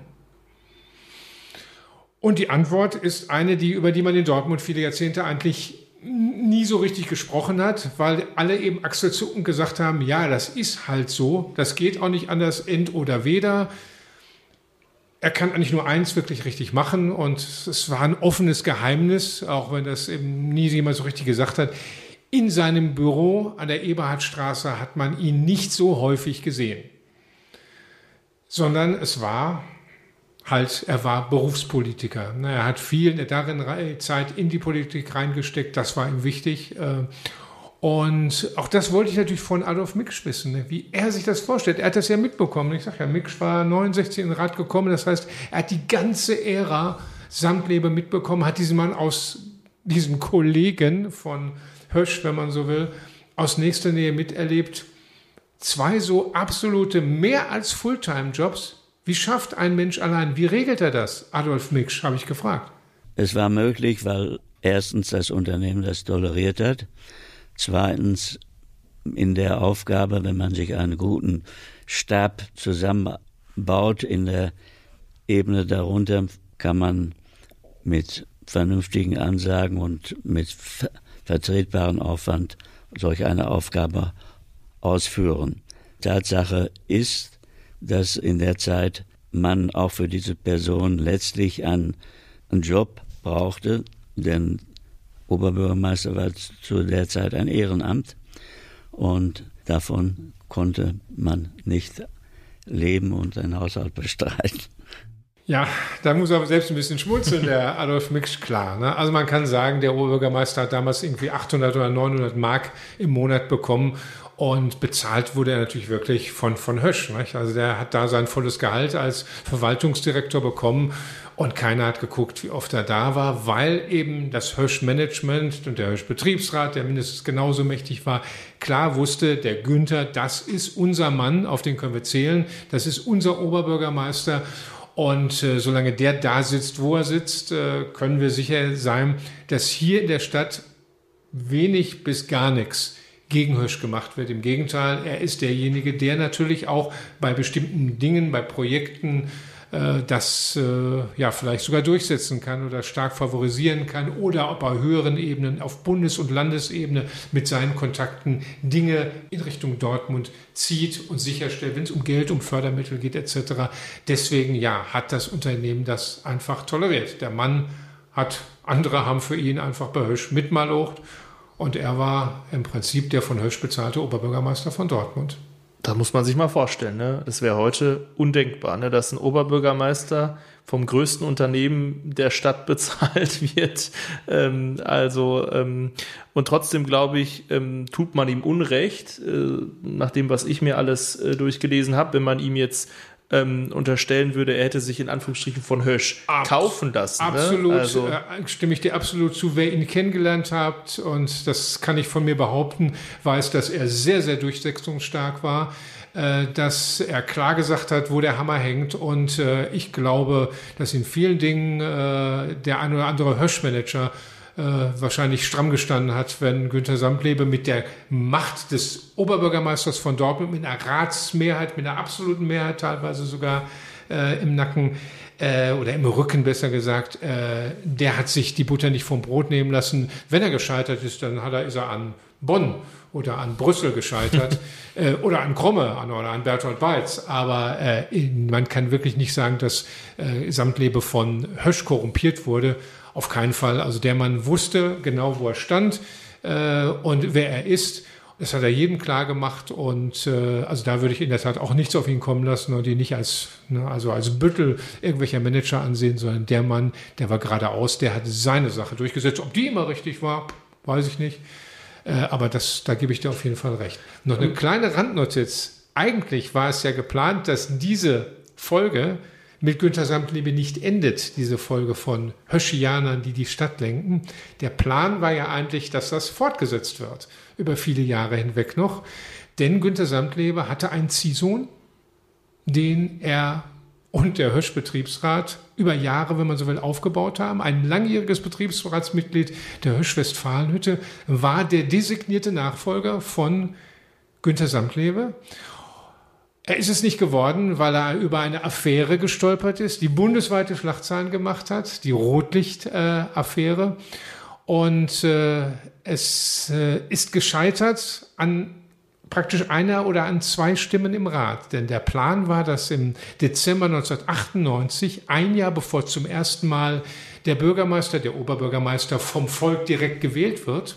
Und die Antwort ist eine, die, über die man in Dortmund viele Jahrzehnte eigentlich nie so richtig gesprochen hat, weil alle eben achselzuckend gesagt haben, ja, das ist halt so, das geht auch nicht anders, end oder weder. Er kann eigentlich nur eins wirklich richtig machen und es war ein offenes Geheimnis, auch wenn das eben nie jemand so richtig gesagt hat. in seinem Büro an der Eberhardstraße hat man ihn nicht so häufig gesehen, sondern es war halt, er war Berufspolitiker. Er hat viel darin Zeit in die Politik reingesteckt, das war ihm wichtig. Äh, und auch das wollte ich natürlich von Adolf Miksch wissen, ne, wie er sich das vorstellt. Er hat das ja mitbekommen. Ich sage ja, Miksch war 69 in den Rat gekommen. Das heißt, er hat die ganze Ära Samtlebe mitbekommen, hat diesen Mann aus diesem Kollegen von Hösch, wenn man so will, aus nächster Nähe miterlebt. Zwei so absolute, mehr als Fulltime-Jobs. Wie schafft ein Mensch allein? Wie regelt er das? Adolf Miksch, habe ich gefragt. Es war möglich, weil erstens das Unternehmen das toleriert hat. Zweitens in der Aufgabe, wenn man sich einen guten Stab zusammenbaut, in der Ebene darunter kann man mit vernünftigen Ansagen und mit vertretbaren Aufwand solch eine Aufgabe ausführen. Tatsache ist, dass in der Zeit man auch für diese Person letztlich einen, einen Job brauchte, denn Oberbürgermeister war zu der Zeit ein Ehrenamt und davon konnte man nicht leben und einen Haushalt bestreiten. Ja, da muss er selbst ein bisschen schmunzeln, der Adolf Miksch, klar. Ne? Also man kann sagen, der Oberbürgermeister hat damals irgendwie 800 oder 900 Mark im Monat bekommen und bezahlt wurde er natürlich wirklich von, von Hösch. Nicht? Also der hat da sein volles Gehalt als Verwaltungsdirektor bekommen und keiner hat geguckt, wie oft er da war, weil eben das Hösch-Management und der Hösch-Betriebsrat, der mindestens genauso mächtig war, klar wusste, der Günther, das ist unser Mann, auf den können wir zählen, das ist unser Oberbürgermeister und äh, solange der da sitzt, wo er sitzt, äh, können wir sicher sein, dass hier in der Stadt wenig bis gar nichts gegen Hösch gemacht wird. Im Gegenteil, er ist derjenige, der natürlich auch bei bestimmten Dingen, bei Projekten äh, das äh, ja vielleicht sogar durchsetzen kann oder stark favorisieren kann oder ob er höheren Ebenen auf Bundes- und Landesebene mit seinen Kontakten Dinge in Richtung Dortmund zieht und sicherstellt, wenn es um Geld, um Fördermittel geht etc. Deswegen ja, hat das Unternehmen das einfach toleriert. Der Mann hat, andere haben für ihn einfach bei Hösch mitmalocht und er war im Prinzip der von Hösch bezahlte Oberbürgermeister von Dortmund. Da muss man sich mal vorstellen, ne? Das wäre heute undenkbar, ne? dass ein Oberbürgermeister vom größten Unternehmen der Stadt bezahlt wird. Ähm, also ähm, und trotzdem glaube ich, ähm, tut man ihm Unrecht, äh, nach dem, was ich mir alles äh, durchgelesen habe, wenn man ihm jetzt ähm, unterstellen würde, er hätte sich in Anführungsstrichen von Hösch Abs kaufen lassen. Ne? Absolut, ne? also, äh, stimme ich dir absolut zu. Wer ihn kennengelernt hat, und das kann ich von mir behaupten, weiß, dass er sehr, sehr durchsetzungsstark war äh, dass er klar gesagt hat, wo der Hammer hängt. Und äh, ich glaube, dass in vielen Dingen äh, der ein oder andere Höschmanager äh, wahrscheinlich stramm gestanden hat, wenn Günther Samtlebe mit der Macht des Oberbürgermeisters von Dortmund, mit einer Ratsmehrheit, mit einer absoluten Mehrheit teilweise sogar äh, im Nacken äh, oder im Rücken besser gesagt, äh, der hat sich die Butter nicht vom Brot nehmen lassen. Wenn er gescheitert ist, dann hat er, ist er an Bonn oder an Brüssel gescheitert äh, oder an Kromme an, oder an Bertolt Balz. Aber äh, man kann wirklich nicht sagen, dass äh, Samtlebe von Hösch korrumpiert wurde. Auf keinen Fall. Also der Mann wusste genau, wo er stand äh, und wer er ist. Das hat er jedem klar gemacht und äh, also da würde ich in der Tat auch nichts auf ihn kommen lassen und ihn nicht als ne, also als Büttel irgendwelcher Manager ansehen, sondern der Mann, der war geradeaus, der hat seine Sache durchgesetzt. Ob die immer richtig war, weiß ich nicht. Äh, aber das, da gebe ich dir auf jeden Fall recht. Noch eine kleine Randnotiz. Eigentlich war es ja geplant, dass diese Folge mit Günter Samtliebe nicht endet, diese Folge von Höschianern, die die Stadt lenken. Der Plan war ja eigentlich, dass das fortgesetzt wird, über viele Jahre hinweg noch. Denn Günter Samtlebe hatte einen Ziehsohn, den er und der Hösch-Betriebsrat über Jahre, wenn man so will, aufgebaut haben. Ein langjähriges Betriebsratsmitglied der Hösch-Westfalenhütte war der designierte Nachfolger von Günter Samtlebe. Er ist es nicht geworden, weil er über eine Affäre gestolpert ist, die bundesweite Schlachtzahlen gemacht hat, die Rotlicht-Affäre. Und äh, es äh, ist gescheitert an praktisch einer oder an zwei Stimmen im Rat. Denn der Plan war, dass im Dezember 1998, ein Jahr bevor zum ersten Mal der Bürgermeister, der Oberbürgermeister vom Volk direkt gewählt wird,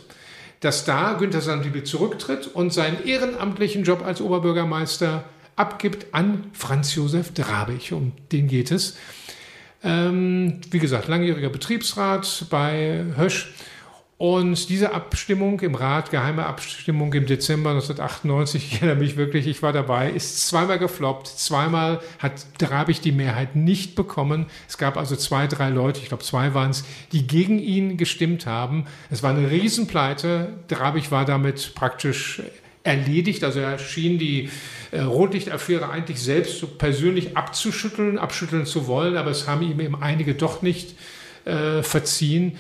dass da Günter Sandliebe zurücktritt und seinen ehrenamtlichen Job als Oberbürgermeister abgibt an Franz Josef Drabig. Um den geht es. Ähm, wie gesagt, langjähriger Betriebsrat bei Hösch und diese Abstimmung im Rat, geheime Abstimmung im Dezember 1998, ich erinnere mich wirklich, ich war dabei, ist zweimal gefloppt. Zweimal hat Drabig die Mehrheit nicht bekommen. Es gab also zwei, drei Leute, ich glaube zwei waren es, die gegen ihn gestimmt haben. Es war eine Riesenpleite. Drabig war damit praktisch erledigt. Also er schien die äh, Rotlichtaffäre eigentlich selbst so persönlich abzuschütteln, abschütteln zu wollen, aber es haben ihm eben einige doch nicht äh, verziehen.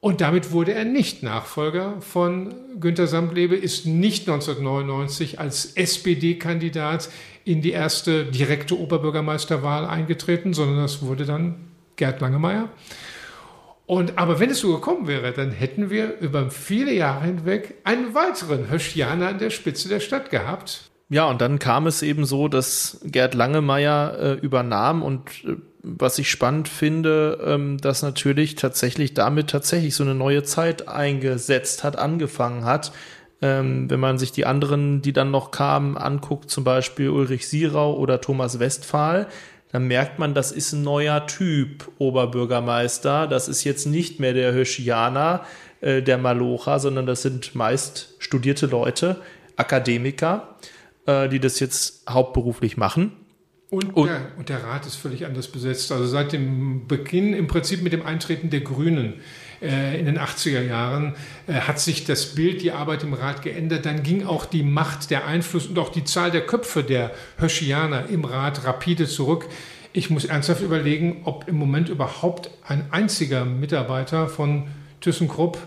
Und damit wurde er nicht Nachfolger von Günter Samtlebe, ist nicht 1999 als SPD-Kandidat in die erste direkte Oberbürgermeisterwahl eingetreten, sondern das wurde dann Gerd Langemeyer. Und, aber wenn es so gekommen wäre, dann hätten wir über viele Jahre hinweg einen weiteren Höschjaner an der Spitze der Stadt gehabt. Ja, und dann kam es eben so, dass Gerd Langemeyer äh, übernahm und äh, was ich spannend finde, ähm, dass natürlich tatsächlich damit tatsächlich so eine neue Zeit eingesetzt hat, angefangen hat. Ähm, wenn man sich die anderen, die dann noch kamen, anguckt, zum Beispiel Ulrich Sierau oder Thomas Westphal, dann merkt man, das ist ein neuer Typ Oberbürgermeister. Das ist jetzt nicht mehr der Höschianer, äh, der Malocha, sondern das sind meist studierte Leute, Akademiker, äh, die das jetzt hauptberuflich machen. Und, und, der, und, der, Rat ist völlig anders besetzt. Also seit dem Beginn, im Prinzip mit dem Eintreten der Grünen in den 80er Jahren, äh, hat sich das Bild, die Arbeit im Rat geändert. Dann ging auch die Macht, der Einfluss und auch die Zahl der Köpfe der Höschianer im Rat rapide zurück. Ich muss ernsthaft überlegen, ob im Moment überhaupt ein einziger Mitarbeiter von ThyssenKrupp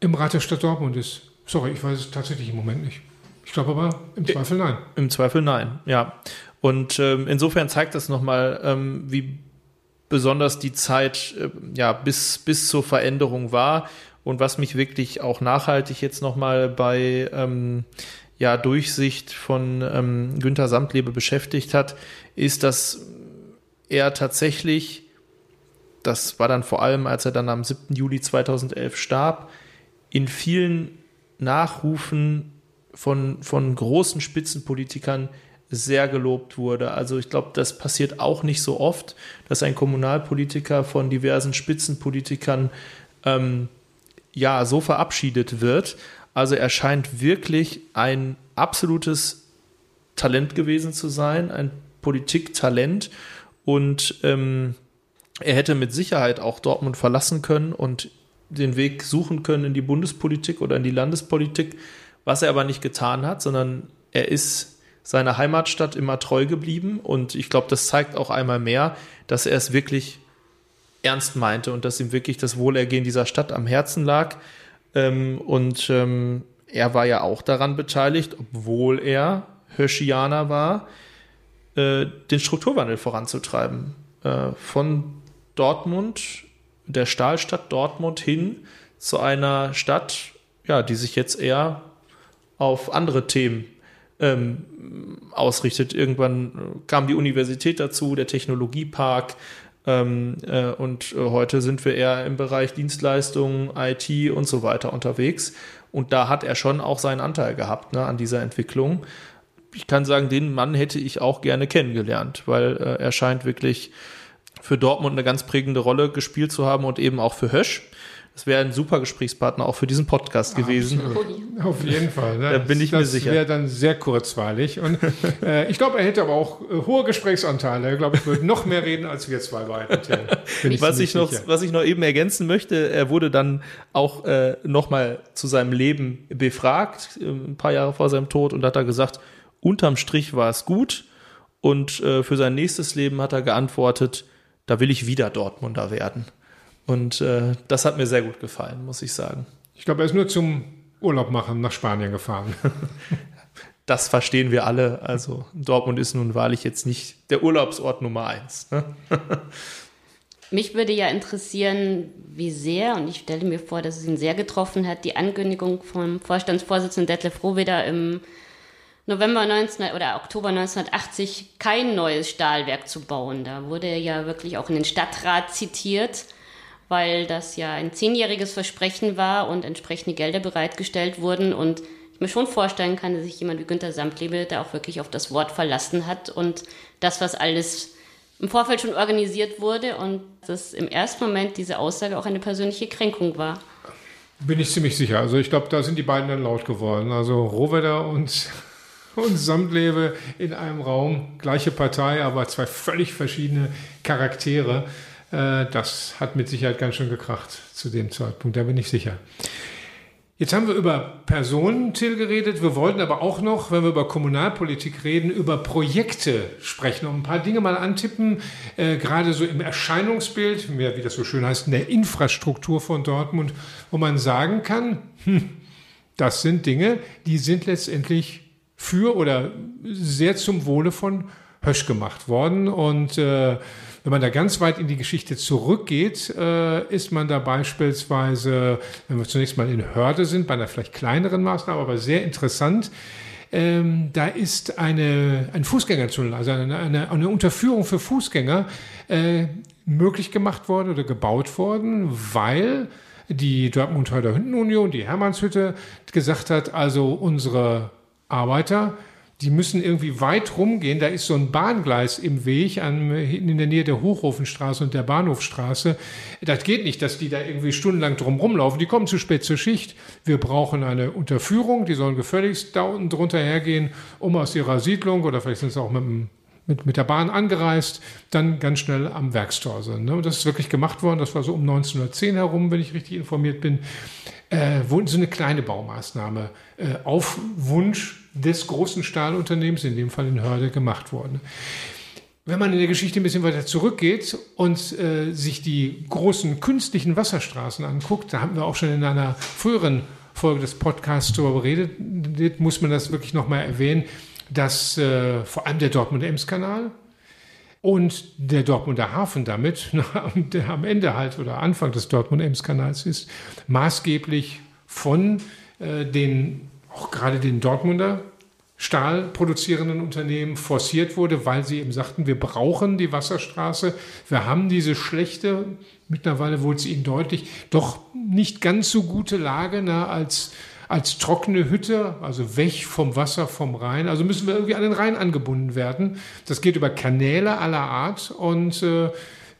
im Rat der Stadt Dortmund ist. Sorry, ich weiß es tatsächlich im Moment nicht. Ich glaube aber im Zweifel nein. Im Zweifel nein, ja. Und ähm, insofern zeigt das nochmal, ähm, wie besonders die Zeit äh, ja, bis, bis zur Veränderung war. Und was mich wirklich auch nachhaltig jetzt nochmal bei ähm, ja, Durchsicht von ähm, Günther Samtlebe beschäftigt hat, ist, dass er tatsächlich, das war dann vor allem, als er dann am 7. Juli 2011 starb, in vielen Nachrufen von, von großen Spitzenpolitikern sehr gelobt wurde. Also ich glaube, das passiert auch nicht so oft, dass ein Kommunalpolitiker von diversen Spitzenpolitikern ähm, ja so verabschiedet wird. Also er scheint wirklich ein absolutes Talent gewesen zu sein, ein Politiktalent und ähm, er hätte mit Sicherheit auch Dortmund verlassen können und den Weg suchen können in die Bundespolitik oder in die Landespolitik, was er aber nicht getan hat, sondern er ist seiner Heimatstadt immer treu geblieben. Und ich glaube, das zeigt auch einmal mehr, dass er es wirklich ernst meinte und dass ihm wirklich das Wohlergehen dieser Stadt am Herzen lag. Ähm, und ähm, er war ja auch daran beteiligt, obwohl er Höschianer war, äh, den Strukturwandel voranzutreiben. Äh, von Dortmund, der Stahlstadt Dortmund hin zu einer Stadt, ja, die sich jetzt eher auf andere Themen ähm, ausrichtet. Irgendwann kam die Universität dazu, der Technologiepark. Ähm, äh, und äh, heute sind wir eher im Bereich Dienstleistungen, IT und so weiter unterwegs. Und da hat er schon auch seinen Anteil gehabt ne, an dieser Entwicklung. Ich kann sagen, den Mann hätte ich auch gerne kennengelernt, weil äh, er scheint wirklich für Dortmund eine ganz prägende Rolle gespielt zu haben und eben auch für Hösch. Das wäre ein super Gesprächspartner auch für diesen Podcast gewesen. Absolut. Auf jeden Fall. Ne? Da bin ich das mir sicher. Das wäre dann sehr kurzweilig. Und äh, ich glaube, er hätte aber auch äh, hohe Gesprächsanteile. Ich glaube, ich würde noch mehr reden als wir zwei beiden. was, ich noch, was ich noch eben ergänzen möchte, er wurde dann auch äh, nochmal zu seinem Leben befragt, äh, ein paar Jahre vor seinem Tod, und hat er gesagt, unterm Strich war es gut. Und äh, für sein nächstes Leben hat er geantwortet, da will ich wieder Dortmunder werden. Und äh, das hat mir sehr gut gefallen, muss ich sagen. Ich glaube, er ist nur zum Urlaub machen nach Spanien gefahren. das verstehen wir alle. Also Dortmund ist nun wahrlich jetzt nicht der Urlaubsort Nummer eins. Ne? Mich würde ja interessieren, wie sehr, und ich stelle mir vor, dass es ihn sehr getroffen hat, die Ankündigung vom Vorstandsvorsitzenden Detlef Rohweder im November 19 oder Oktober 1980 kein neues Stahlwerk zu bauen. Da wurde er ja wirklich auch in den Stadtrat zitiert weil das ja ein zehnjähriges Versprechen war und entsprechende Gelder bereitgestellt wurden und ich mir schon vorstellen kann, dass sich jemand wie Günter Samtlebe da auch wirklich auf das Wort verlassen hat und das, was alles im Vorfeld schon organisiert wurde und dass im ersten Moment diese Aussage auch eine persönliche Kränkung war. Bin ich ziemlich sicher. Also ich glaube, da sind die beiden dann laut geworden. Also Rohwedder und, und Samtlebe in einem Raum, gleiche Partei, aber zwei völlig verschiedene Charaktere. Äh, das hat mit Sicherheit ganz schön gekracht zu dem Zeitpunkt, da bin ich sicher. Jetzt haben wir über Personen, Till, geredet. Wir wollten aber auch noch, wenn wir über Kommunalpolitik reden, über Projekte sprechen und ein paar Dinge mal antippen, äh, gerade so im Erscheinungsbild, wie das so schön heißt, in der Infrastruktur von Dortmund, wo man sagen kann, hm, das sind Dinge, die sind letztendlich für oder sehr zum Wohle von Hösch gemacht worden und äh, wenn man da ganz weit in die Geschichte zurückgeht, äh, ist man da beispielsweise, wenn wir zunächst mal in Hörde sind, bei einer vielleicht kleineren Maßnahme, aber sehr interessant, ähm, da ist eine, ein Fußgängertunnel, also eine, eine, eine Unterführung für Fußgänger äh, möglich gemacht worden oder gebaut worden, weil die Dortmund-Hörder Hündenunion, die Hermannshütte, gesagt hat, also unsere Arbeiter die müssen irgendwie weit rumgehen. Da ist so ein Bahngleis im Weg an, in der Nähe der Hochofenstraße und der Bahnhofstraße. Das geht nicht, dass die da irgendwie stundenlang drum rumlaufen. Die kommen zu spät zur Schicht. Wir brauchen eine Unterführung. Die sollen gefälligst da unten drunter hergehen, um aus ihrer Siedlung oder vielleicht sind sie auch mit mit, mit der Bahn angereist, dann ganz schnell am Werkstor sind. Ne? Und das ist wirklich gemacht worden. Das war so um 1910 herum, wenn ich richtig informiert bin. Äh, so eine kleine Baumaßnahme äh, auf Wunsch des großen Stahlunternehmens, in dem Fall in Hörde, gemacht worden. Wenn man in der Geschichte ein bisschen weiter zurückgeht und äh, sich die großen künstlichen Wasserstraßen anguckt, da haben wir auch schon in einer früheren Folge des Podcasts darüber geredet, muss man das wirklich nochmal erwähnen, dass äh, vor allem der Dortmund-Ems-Kanal und der Dortmunder Hafen damit, der am Ende halt oder Anfang des Dortmund-Ems-Kanals ist, maßgeblich von äh, den auch gerade den Dortmunder stahlproduzierenden Unternehmen forciert wurde, weil sie eben sagten, wir brauchen die Wasserstraße, wir haben diese schlechte, mittlerweile wurde es ihnen deutlich, doch nicht ganz so gute Lage na, als, als trockene Hütte, also weg vom Wasser vom Rhein. Also müssen wir irgendwie an den Rhein angebunden werden. Das geht über Kanäle aller Art und äh,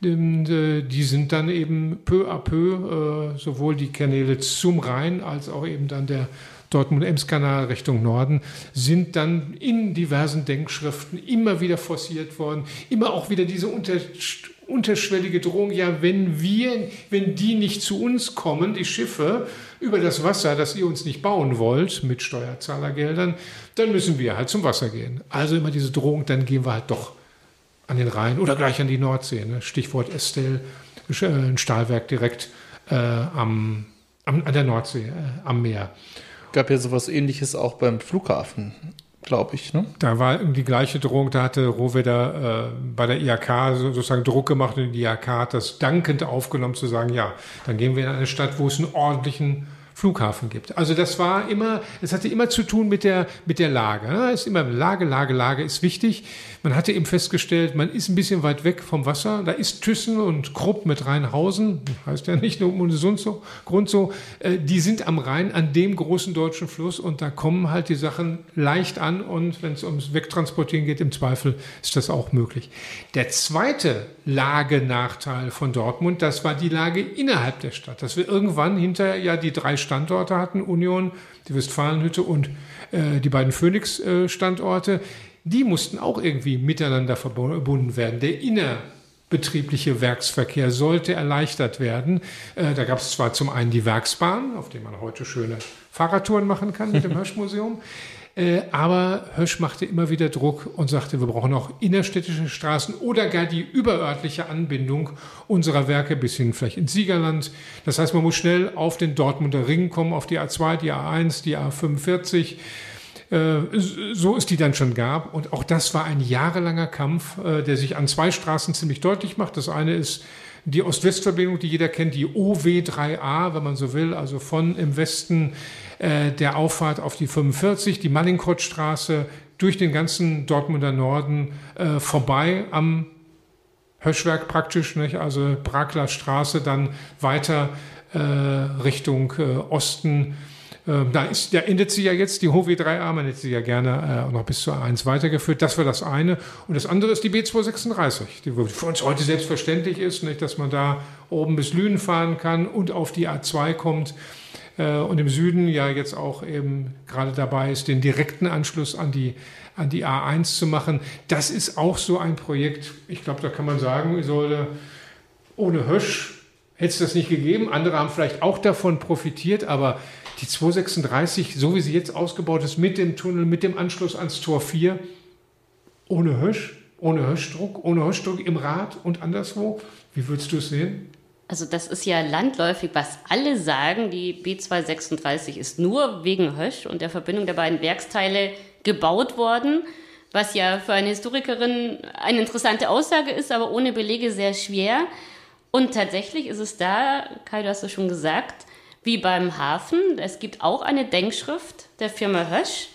die sind dann eben peu à peu, äh, sowohl die Kanäle zum Rhein als auch eben dann der Dortmund-Ems-Kanal Richtung Norden, sind dann in diversen Denkschriften immer wieder forciert worden, immer auch wieder diese unter, unterschwellige Drohung, ja, wenn wir, wenn die nicht zu uns kommen, die Schiffe, über das Wasser, das ihr uns nicht bauen wollt, mit Steuerzahlergeldern, dann müssen wir halt zum Wasser gehen. Also immer diese Drohung, dann gehen wir halt doch an den Rhein oder gleich an die Nordsee. Ne? Stichwort Estelle, äh, ein Stahlwerk direkt äh, am, am, an der Nordsee, äh, am Meer gab ja sowas ähnliches auch beim Flughafen, glaube ich. Ne? Da war die gleiche Drohung, da hatte Rohwedder äh, bei der IHK sozusagen Druck gemacht und die IHK hat das dankend aufgenommen zu sagen, ja, dann gehen wir in eine Stadt, wo es einen ordentlichen Flughafen gibt. Also das war immer, es hatte immer zu tun mit der, mit der Lage. Ne? Ist immer Lage, Lage, Lage ist wichtig. Man hatte eben festgestellt, man ist ein bisschen weit weg vom Wasser. Da ist Thyssen und Krupp mit Rheinhausen, heißt ja nicht nur um so, so, äh, die sind am Rhein an dem großen deutschen Fluss und da kommen halt die Sachen leicht an und wenn es ums Wegtransportieren geht, im Zweifel ist das auch möglich. Der zweite Lagenachteil von Dortmund, das war die Lage innerhalb der Stadt, dass wir irgendwann hinter ja die drei Standorte hatten, Union, die Westfalenhütte und äh, die beiden Phoenix-Standorte. Die mussten auch irgendwie miteinander verbunden werden. Der innerbetriebliche Werksverkehr sollte erleichtert werden. Äh, da gab es zwar zum einen die Werksbahn, auf der man heute schöne Fahrradtouren machen kann mit dem Hirschmuseum. Äh, aber Hösch machte immer wieder Druck und sagte, wir brauchen auch innerstädtische Straßen oder gar die überörtliche Anbindung unserer Werke bis hin vielleicht ins Siegerland. Das heißt, man muss schnell auf den Dortmunder Ring kommen, auf die A2, die A1, die A45. Äh, so es die dann schon gab. Und auch das war ein jahrelanger Kampf, äh, der sich an zwei Straßen ziemlich deutlich macht. Das eine ist die Ost-West-Verbindung, die jeder kennt, die OW3A, wenn man so will, also von im Westen äh, der Auffahrt auf die 45, die Mallingkottstraße durch den ganzen Dortmunder Norden vorbei am Höschwerk praktisch, nicht? also Brakler Straße dann weiter äh, Richtung Osten. Ähm, da, ist, da endet sie ja jetzt, die HW3A, man hätte sie ja gerne äh, noch bis zur A1 weitergeführt. Das war das eine. Und das andere ist die B236, die für uns heute selbstverständlich ist, nicht, dass man da oben bis Lünen fahren kann und auf die A2 kommt. Äh, und im Süden ja jetzt auch eben gerade dabei ist, den direkten Anschluss an die, an die A1 zu machen. Das ist auch so ein Projekt, ich glaube, da kann man sagen, sollte ohne Hösch hätte es das nicht gegeben. Andere haben vielleicht auch davon profitiert, aber die 236, so wie sie jetzt ausgebaut ist, mit dem Tunnel, mit dem Anschluss ans Tor 4, ohne Hösch, ohne Höschdruck, ohne Höschdruck im Rad und anderswo, wie würdest du es sehen? Also das ist ja landläufig, was alle sagen, die B236 ist nur wegen Hösch und der Verbindung der beiden Werksteile gebaut worden, was ja für eine Historikerin eine interessante Aussage ist, aber ohne Belege sehr schwer. Und tatsächlich ist es da, Kai, du hast es schon gesagt, wie beim Hafen. Es gibt auch eine Denkschrift der Firma Hösch,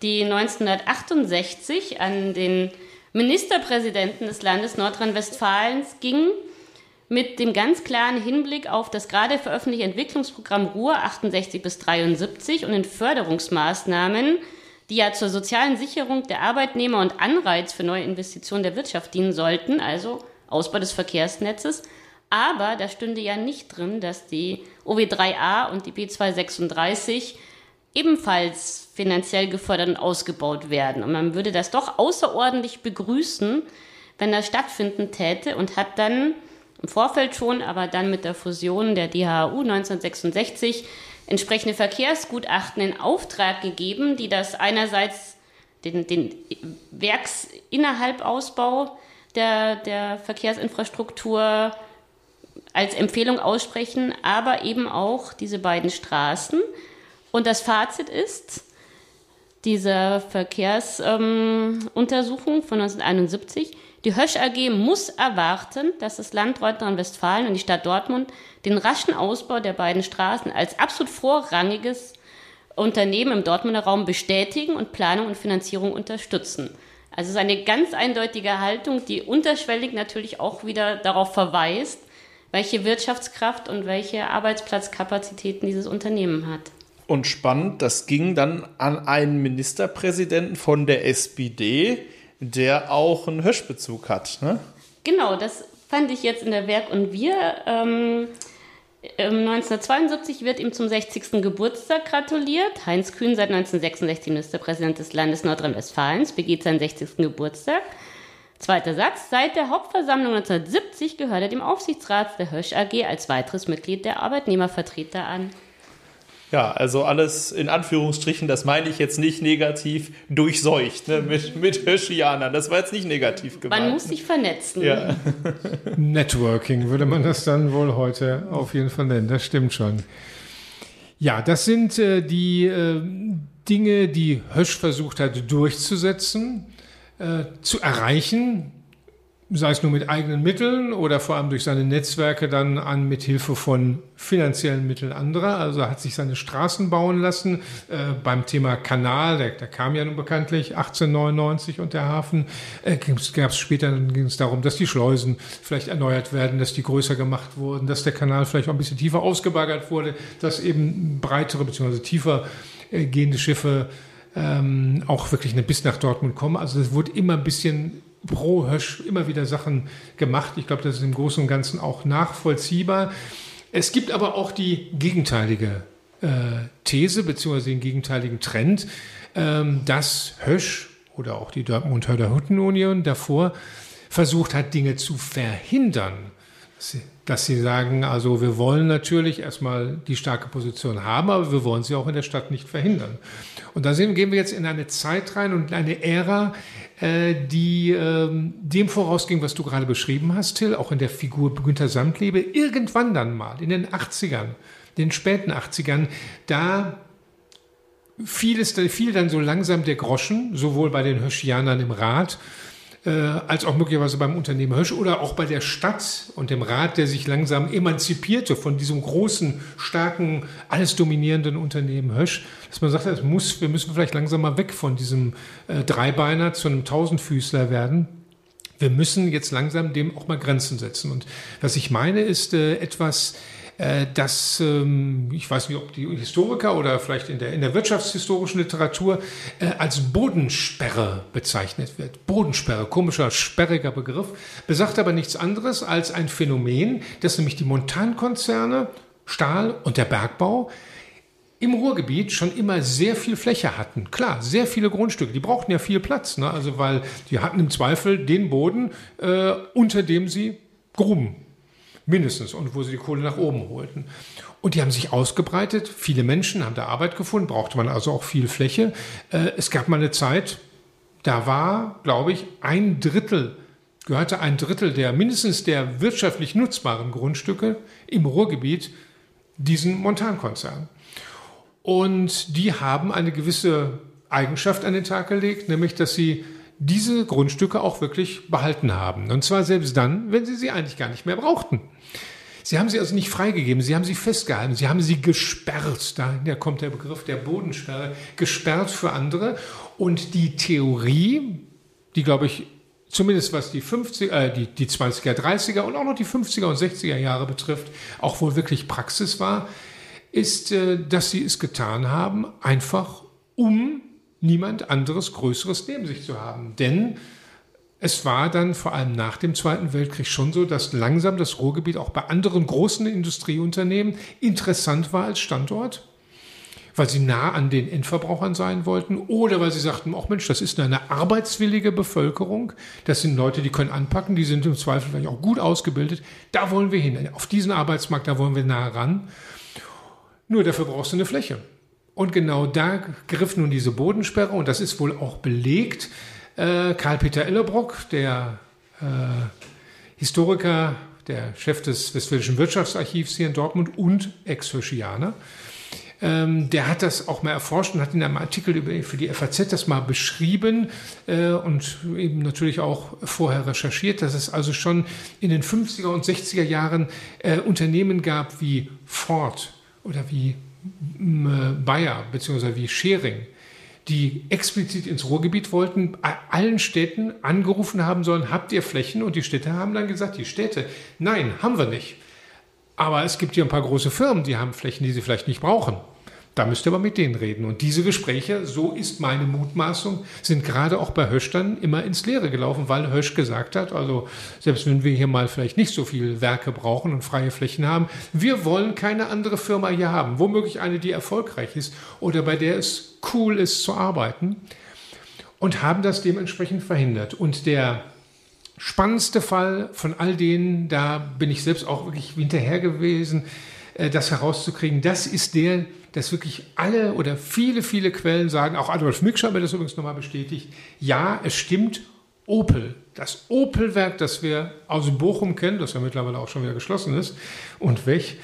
die 1968 an den Ministerpräsidenten des Landes Nordrhein-Westfalens ging mit dem ganz klaren Hinblick auf das gerade veröffentlichte Entwicklungsprogramm Ruhr 68 bis 73 und den Förderungsmaßnahmen, die ja zur sozialen Sicherung der Arbeitnehmer und Anreiz für neue Investitionen der Wirtschaft dienen sollten, also Ausbau des Verkehrsnetzes. Aber da stünde ja nicht drin, dass die OW3A und die B236 ebenfalls finanziell gefördert und ausgebaut werden. Und man würde das doch außerordentlich begrüßen, wenn das stattfinden täte und hat dann im Vorfeld schon, aber dann mit der Fusion der DHU 1966 entsprechende Verkehrsgutachten in Auftrag gegeben, die das einerseits den, den Werksinnerhalbausbau der, der Verkehrsinfrastruktur als Empfehlung aussprechen, aber eben auch diese beiden Straßen. Und das Fazit ist, dieser Verkehrsuntersuchung ähm, von 1971, die Hösch AG muss erwarten, dass das Land Nordrhein-Westfalen und die Stadt Dortmund den raschen Ausbau der beiden Straßen als absolut vorrangiges Unternehmen im Dortmunder Raum bestätigen und Planung und Finanzierung unterstützen. Also es ist eine ganz eindeutige Haltung, die unterschwellig natürlich auch wieder darauf verweist, welche Wirtschaftskraft und welche Arbeitsplatzkapazitäten dieses Unternehmen hat. Und spannend, das ging dann an einen Ministerpräsidenten von der SPD, der auch einen Höschbezug hat. Ne? Genau, das fand ich jetzt in der Werk und Wir. Ähm, 1972 wird ihm zum 60. Geburtstag gratuliert. Heinz Kühn, seit 1966 Ministerpräsident des Landes Nordrhein-Westfalens, begeht seinen 60. Geburtstag. Zweiter Satz. Seit der Hauptversammlung 1970 gehört er dem Aufsichtsrat der Hösch AG als weiteres Mitglied der Arbeitnehmervertreter an. Ja, also alles in Anführungsstrichen, das meine ich jetzt nicht negativ, durchseucht ne, mit, mit Höschianern. Das war jetzt nicht negativ gemeint. Man muss sich vernetzen. Ja. Networking würde man das dann wohl heute auf jeden Fall nennen. Das stimmt schon. Ja, das sind äh, die äh, Dinge, die Hösch versucht hat durchzusetzen, äh, zu erreichen sei es nur mit eigenen Mitteln oder vor allem durch seine Netzwerke dann an mit Hilfe von finanziellen Mitteln anderer. Also er hat sich seine Straßen bauen lassen. Äh, beim Thema Kanal, der, der, kam ja nun bekanntlich 1899 und der Hafen, äh, gab es später, dann ging es darum, dass die Schleusen vielleicht erneuert werden, dass die größer gemacht wurden, dass der Kanal vielleicht auch ein bisschen tiefer ausgebaggert wurde, dass eben breitere bzw. tiefer äh, gehende Schiffe ähm, auch wirklich bis nach Dortmund kommen. Also es wurde immer ein bisschen pro Hösch immer wieder Sachen gemacht. Ich glaube, das ist im Großen und Ganzen auch nachvollziehbar. Es gibt aber auch die gegenteilige äh, These beziehungsweise den gegenteiligen Trend, ähm, dass Hösch oder auch die Dortmund-Hörder Hüttenunion davor versucht hat, Dinge zu verhindern. Dass sie sagen, also wir wollen natürlich erstmal die starke Position haben, aber wir wollen sie auch in der Stadt nicht verhindern. Und da gehen wir jetzt in eine Zeit rein und eine Ära, äh, die ähm, dem vorausging, was du gerade beschrieben hast, Till, auch in der Figur Günther Samtlebe, irgendwann dann mal, in den 80ern, den späten 80ern, da fiel, es, fiel dann so langsam der Groschen, sowohl bei den Höschianern im Rat, äh, als auch möglicherweise beim Unternehmen Hösch oder auch bei der Stadt und dem Rat, der sich langsam emanzipierte von diesem großen, starken, alles dominierenden Unternehmen Hösch, dass man sagt, es muss, wir müssen vielleicht langsam mal weg von diesem äh, Dreibeiner zu einem Tausendfüßler werden. Wir müssen jetzt langsam dem auch mal Grenzen setzen. Und was ich meine, ist äh, etwas, äh, das, ähm, ich weiß nicht, ob die Historiker oder vielleicht in der, in der wirtschaftshistorischen Literatur äh, als Bodensperre bezeichnet wird. Bodensperre, komischer, sperriger Begriff, besagt aber nichts anderes als ein Phänomen, dass nämlich die Montankonzerne, Stahl und der Bergbau im Ruhrgebiet schon immer sehr viel Fläche hatten. Klar, sehr viele Grundstücke. Die brauchten ja viel Platz, ne? also weil die hatten im Zweifel den Boden, äh, unter dem sie gruben mindestens, und wo sie die Kohle nach oben holten. Und die haben sich ausgebreitet. Viele Menschen haben da Arbeit gefunden, brauchte man also auch viel Fläche. Äh, es gab mal eine Zeit, da war, glaube ich, ein Drittel, gehörte ein Drittel der mindestens der wirtschaftlich nutzbaren Grundstücke im Ruhrgebiet diesen Montankonzern. Und die haben eine gewisse Eigenschaft an den Tag gelegt, nämlich dass sie diese Grundstücke auch wirklich behalten haben. Und zwar selbst dann, wenn sie sie eigentlich gar nicht mehr brauchten. Sie haben sie also nicht freigegeben, sie haben sie festgehalten, sie haben sie gesperrt. Daher kommt der Begriff der Bodensperre, gesperrt für andere. Und die Theorie, die glaube ich zumindest was die 50 äh, die, die 20er, 30er und auch noch die 50er und 60er Jahre betrifft, auch wohl wirklich Praxis war, ist, äh, dass sie es getan haben, einfach um niemand anderes Größeres neben sich zu haben. Denn es war dann vor allem nach dem Zweiten Weltkrieg schon so, dass langsam das Ruhrgebiet auch bei anderen großen Industrieunternehmen interessant war als Standort, weil sie nah an den Endverbrauchern sein wollten oder weil sie sagten, ach Mensch, das ist eine arbeitswillige Bevölkerung, das sind Leute, die können anpacken, die sind im Zweifel vielleicht auch gut ausgebildet, da wollen wir hin, auf diesen Arbeitsmarkt, da wollen wir nah ran. Nur dafür brauchst du eine Fläche. Und genau da griff nun diese Bodensperre und das ist wohl auch belegt. Äh, Karl-Peter Ellerbrock, der äh, Historiker, der Chef des Westfälischen Wirtschaftsarchivs hier in Dortmund und Ex-Höschianer, ähm, der hat das auch mal erforscht und hat in einem Artikel über, für die FAZ das mal beschrieben äh, und eben natürlich auch vorher recherchiert, dass es also schon in den 50er und 60er Jahren äh, Unternehmen gab wie Ford oder wie Bayer bzw. wie Schering, die explizit ins Ruhrgebiet wollten, allen Städten angerufen haben sollen, habt ihr Flächen? Und die Städte haben dann gesagt, die Städte, nein, haben wir nicht. Aber es gibt hier ein paar große Firmen, die haben Flächen, die sie vielleicht nicht brauchen. Da müsst ihr aber mit denen reden. Und diese Gespräche, so ist meine Mutmaßung, sind gerade auch bei Hösch dann immer ins Leere gelaufen, weil Hösch gesagt hat, also selbst wenn wir hier mal vielleicht nicht so viel Werke brauchen und freie Flächen haben, wir wollen keine andere Firma hier haben. Womöglich eine, die erfolgreich ist oder bei der es cool ist zu arbeiten. Und haben das dementsprechend verhindert. Und der spannendste Fall von all denen, da bin ich selbst auch wirklich hinterher gewesen, äh, das herauszukriegen, das ist der, dass wirklich alle oder viele, viele Quellen sagen, auch Adolf Mücksch hat mir das übrigens nochmal bestätigt, ja, es stimmt, Opel, das Opel-Werk, das wir aus Bochum kennen, das ja mittlerweile auch schon wieder geschlossen ist und weg,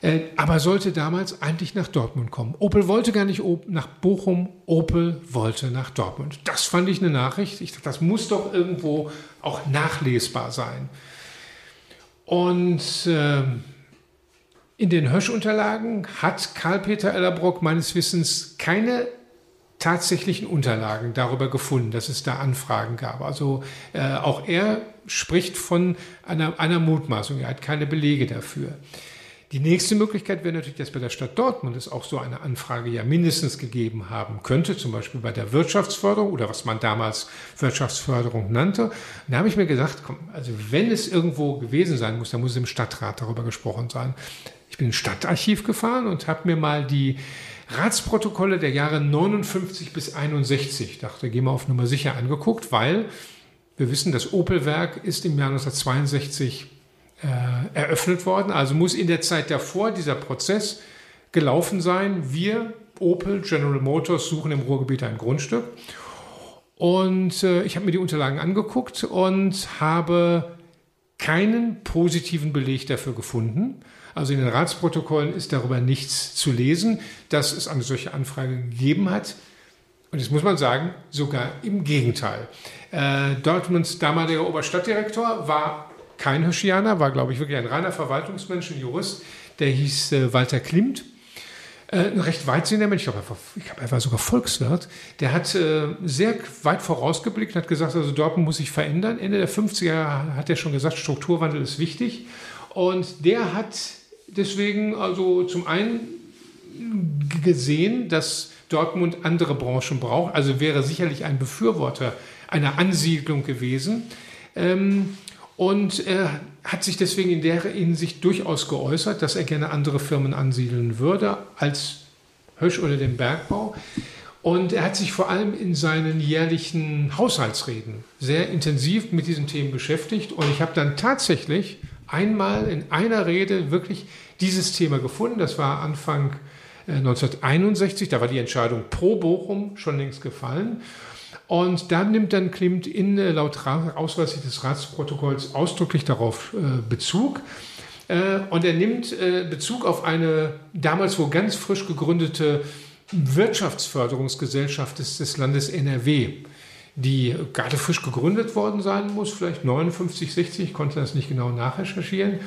äh, aber sollte damals eigentlich nach Dortmund kommen. Opel wollte gar nicht nach Bochum, Opel wollte nach Dortmund. Das fand ich eine Nachricht. Ich dachte, das muss doch irgendwo auch nachlesbar sein. Und äh, in den Hösch-Unterlagen hat Karl-Peter Ellerbrock meines Wissens keine tatsächlichen Unterlagen darüber gefunden, dass es da Anfragen gab. Also äh, auch er spricht von einer, einer Mutmaßung. Er hat keine Belege dafür. Die nächste Möglichkeit wäre natürlich, dass bei der Stadt Dortmund es auch so eine Anfrage ja mindestens gegeben haben könnte, zum Beispiel bei der Wirtschaftsförderung oder was man damals Wirtschaftsförderung nannte. da habe ich mir gedacht, komm, also wenn es irgendwo gewesen sein muss, dann muss es im Stadtrat darüber gesprochen sein. Ich bin ins Stadtarchiv gefahren und habe mir mal die Ratsprotokolle der Jahre 59 bis 61, dachte, gehen wir auf Nummer sicher angeguckt, weil wir wissen, das Opel-Werk ist im Jahr 1962 äh, eröffnet worden. Also muss in der Zeit davor dieser Prozess gelaufen sein. Wir, Opel, General Motors, suchen im Ruhrgebiet ein Grundstück. Und äh, ich habe mir die Unterlagen angeguckt und habe keinen positiven Beleg dafür gefunden. Also in den Ratsprotokollen ist darüber nichts zu lesen, dass es eine solche Anfrage gegeben hat. Und jetzt muss man sagen, sogar im Gegenteil. Äh, Dortmunds damaliger Oberstadtdirektor war kein Hirschianer, war, glaube ich, wirklich ein reiner Verwaltungsmensch, ein Jurist. Der hieß äh, Walter Klimt. Äh, ein recht weitsinnender Mensch, ich glaube, ich glaube, er war sogar Volkswirt, der hat äh, sehr weit vorausgeblickt, hat gesagt, also Dortmund muss sich verändern. Ende der 50er hat er schon gesagt, Strukturwandel ist wichtig. Und der hat deswegen also zum einen gesehen, dass Dortmund andere Branchen braucht, also wäre sicherlich ein Befürworter einer Ansiedlung gewesen. Ähm, und er hat sich deswegen in der Hinsicht durchaus geäußert, dass er gerne andere Firmen ansiedeln würde als Hösch oder den Bergbau. Und er hat sich vor allem in seinen jährlichen Haushaltsreden sehr intensiv mit diesen Themen beschäftigt. Und ich habe dann tatsächlich einmal in einer Rede wirklich dieses Thema gefunden. Das war Anfang 1961, äh, da war die Entscheidung pro Bochum schon längst gefallen. Und da nimmt dann Klimt in, äh, laut Ausweis des Ratsprotokolls ausdrücklich darauf äh, Bezug. Und er nimmt Bezug auf eine damals wohl ganz frisch gegründete Wirtschaftsförderungsgesellschaft des Landes NRW, die gerade frisch gegründet worden sein muss, vielleicht 59, 60, ich konnte das nicht genau nachrecherchieren.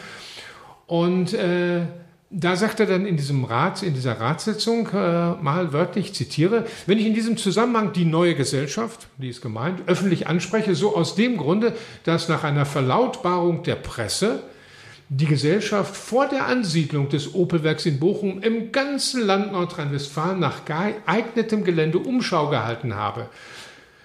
Und äh, da sagt er dann in diesem Rat, in dieser Ratssitzung äh, mal wörtlich, zitiere, wenn ich in diesem Zusammenhang die neue Gesellschaft, die ist gemeint, öffentlich anspreche, so aus dem Grunde, dass nach einer Verlautbarung der Presse die Gesellschaft vor der Ansiedlung des Opelwerks in Bochum im ganzen Land Nordrhein-Westfalen nach geeignetem Gelände Umschau gehalten habe.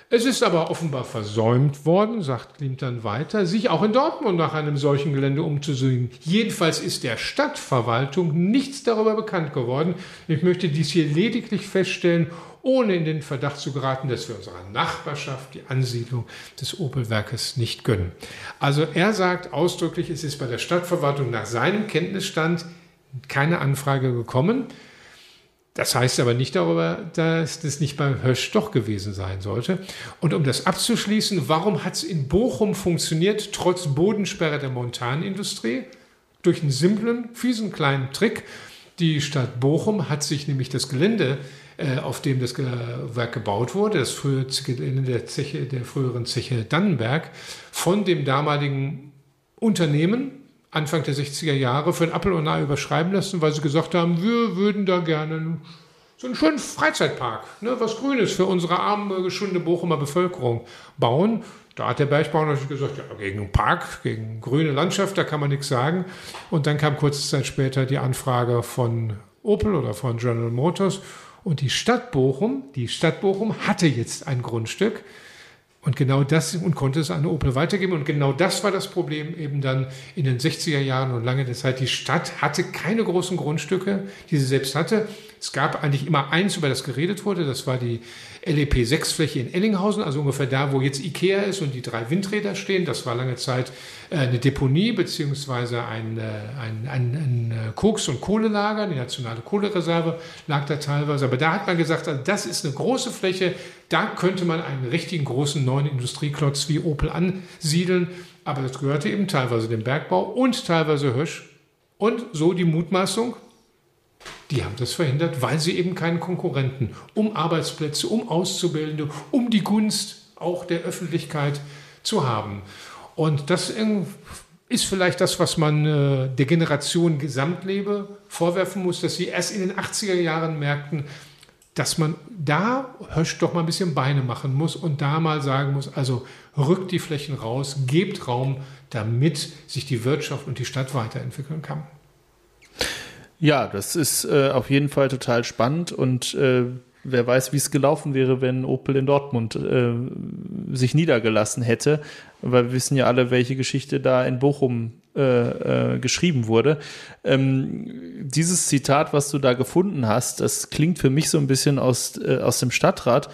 Es ist aber offenbar versäumt worden, sagt Klimt dann weiter, sich auch in Dortmund nach einem solchen Gelände umzusehen. Jedenfalls ist der Stadtverwaltung nichts darüber bekannt geworden. Ich möchte dies hier lediglich feststellen, ohne in den Verdacht zu geraten, dass wir unserer Nachbarschaft die Ansiedlung des Opelwerkes nicht gönnen. Also er sagt ausdrücklich, es ist bei der Stadtverwaltung nach seinem Kenntnisstand keine Anfrage gekommen. Das heißt aber nicht darüber, dass das nicht bei Hösch doch gewesen sein sollte. Und um das abzuschließen, warum hat es in Bochum funktioniert, trotz Bodensperre der Montanindustrie? Durch einen simplen, fiesen kleinen Trick. Die Stadt Bochum hat sich nämlich das Gelände, äh, auf dem das Werk gebaut wurde, das frühe Gelände der, Zeche, der früheren Zeche Dannenberg, von dem damaligen Unternehmen, Anfang der 60er Jahre für ein Apple und Ei überschreiben lassen, weil sie gesagt haben, wir würden da gerne so einen schönen Freizeitpark, ne, was Grünes für unsere arme, geschundene Bochumer Bevölkerung bauen. Da hat der Bergbauer natürlich gesagt, ja, gegen einen Park, gegen grüne Landschaft, da kann man nichts sagen. Und dann kam kurze Zeit später die Anfrage von Opel oder von General Motors. Und die Stadt Bochum, die Stadt Bochum hatte jetzt ein Grundstück, und genau das und konnte es an Opel weitergeben. Und genau das war das Problem eben dann in den 60er Jahren und lange Zeit. Die Stadt hatte keine großen Grundstücke, die sie selbst hatte. Es gab eigentlich immer eins, über das geredet wurde. Das war die LEP 6 Fläche in Ellinghausen, also ungefähr da, wo jetzt Ikea ist und die drei Windräder stehen. Das war lange Zeit äh, eine Deponie beziehungsweise ein, äh, ein, ein, ein äh, Koks- und Kohlelager. Die nationale Kohlereserve lag da teilweise. Aber da hat man gesagt, also das ist eine große Fläche. Da könnte man einen richtigen großen neuen Industrieklotz wie Opel ansiedeln. Aber das gehörte eben teilweise dem Bergbau und teilweise Hösch. Und so die Mutmaßung, die haben das verhindert, weil sie eben keinen Konkurrenten um Arbeitsplätze, um Auszubildende, um die Gunst auch der Öffentlichkeit zu haben. Und das ist vielleicht das, was man äh, der Generation Gesamtlebe vorwerfen muss, dass sie erst in den 80er Jahren merkten, dass man da Hösch doch mal ein bisschen Beine machen muss und da mal sagen muss, also rückt die Flächen raus, gebt Raum, damit sich die Wirtschaft und die Stadt weiterentwickeln kann. Ja, das ist äh, auf jeden Fall total spannend und äh, wer weiß, wie es gelaufen wäre, wenn Opel in Dortmund äh, sich niedergelassen hätte, weil wir wissen ja alle, welche Geschichte da in Bochum äh, äh, geschrieben wurde. Ähm, dieses Zitat, was du da gefunden hast, das klingt für mich so ein bisschen aus, äh, aus dem Stadtrat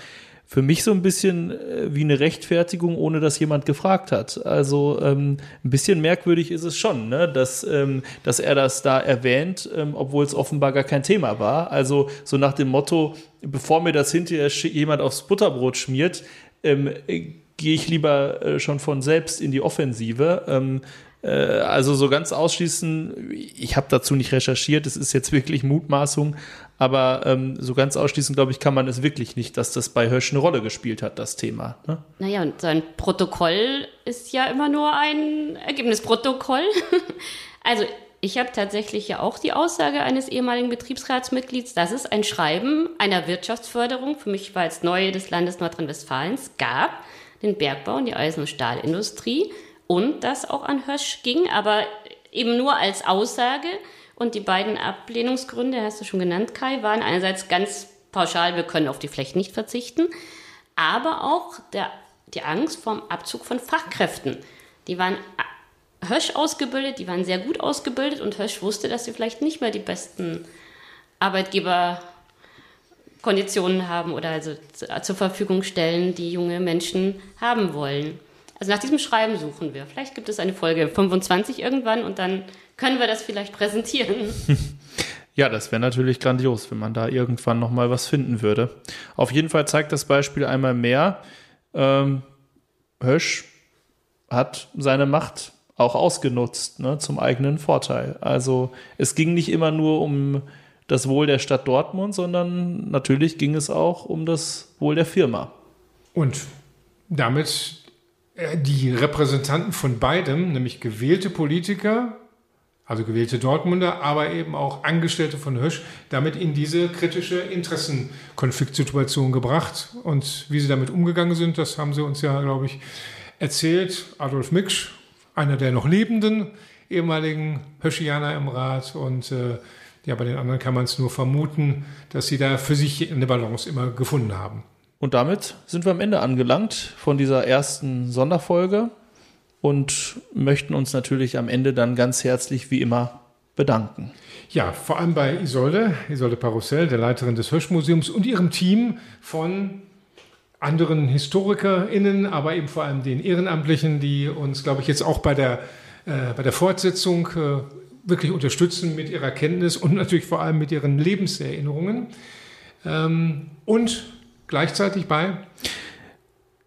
für mich so ein bisschen äh, wie eine Rechtfertigung, ohne dass jemand gefragt hat. Also ähm, ein bisschen merkwürdig ist es schon, ne? dass, ähm, dass er das da erwähnt, ähm, obwohl es offenbar gar kein Thema war. Also so nach dem Motto, bevor mir das hinterher jemand aufs Butterbrot schmiert, ähm, äh, gehe ich lieber äh, schon von selbst in die Offensive. Ähm, äh, also so ganz ausschließen, ich habe dazu nicht recherchiert, es ist jetzt wirklich Mutmaßung, aber ähm, so ganz ausschließen, glaube ich, kann man es wirklich nicht, dass das bei Hirsch eine Rolle gespielt hat, das Thema. Ne? Naja, und sein Protokoll ist ja immer nur ein Ergebnisprotokoll. also Ich habe tatsächlich ja auch die Aussage eines ehemaligen Betriebsratsmitglieds, dass es ein Schreiben einer Wirtschaftsförderung, für mich war es neu des Landes Nordrhein-Westfalens, gab, den Bergbau und die Eisen- und Stahlindustrie und das auch an Hösch ging, aber eben nur als Aussage. Und die beiden Ablehnungsgründe, hast du schon genannt, Kai, waren einerseits ganz pauschal, wir können auf die Flächen nicht verzichten, aber auch der, die Angst vom Abzug von Fachkräften. Die waren Hösch ausgebildet, die waren sehr gut ausgebildet und Hösch wusste, dass sie vielleicht nicht mehr die besten Arbeitgeberkonditionen haben oder also zur Verfügung stellen, die junge Menschen haben wollen. Also nach diesem Schreiben suchen wir. Vielleicht gibt es eine Folge 25 irgendwann und dann können wir das vielleicht präsentieren. Ja, das wäre natürlich grandios, wenn man da irgendwann noch mal was finden würde. Auf jeden Fall zeigt das Beispiel einmal mehr, ähm, Hösch hat seine Macht auch ausgenutzt, ne, zum eigenen Vorteil. Also es ging nicht immer nur um das Wohl der Stadt Dortmund, sondern natürlich ging es auch um das Wohl der Firma. Und damit die Repräsentanten von beidem, nämlich gewählte Politiker, also gewählte Dortmunder, aber eben auch Angestellte von Hösch, damit in diese kritische Interessenkonfliktsituation gebracht. Und wie sie damit umgegangen sind, das haben sie uns ja, glaube ich, erzählt. Adolf Miksch, einer der noch lebenden ehemaligen Höschianer im Rat und äh, ja, bei den anderen kann man es nur vermuten, dass sie da für sich eine Balance immer gefunden haben. Und damit sind wir am Ende angelangt von dieser ersten Sonderfolge und möchten uns natürlich am Ende dann ganz herzlich wie immer bedanken. Ja, vor allem bei Isolde, Isolde Parussell, der Leiterin des Höschmuseums und ihrem Team von anderen HistorikerInnen, aber eben vor allem den Ehrenamtlichen, die uns, glaube ich, jetzt auch bei der, äh, bei der Fortsetzung äh, wirklich unterstützen mit ihrer Kenntnis und natürlich vor allem mit ihren Lebenserinnerungen. Ähm, und gleichzeitig bei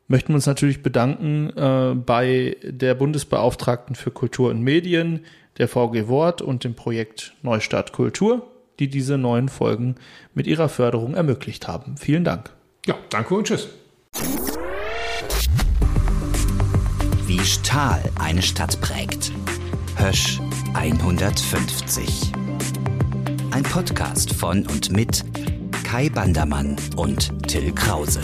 möchten wir uns natürlich bedanken äh, bei der Bundesbeauftragten für Kultur und Medien, der VG Wort und dem Projekt Neustart Kultur, die diese neuen Folgen mit ihrer Förderung ermöglicht haben. Vielen Dank. Ja, danke und tschüss. Wie Stahl eine Stadt prägt. Hösch 150. Ein Podcast von und mit Kai Bandermann und Till Krause.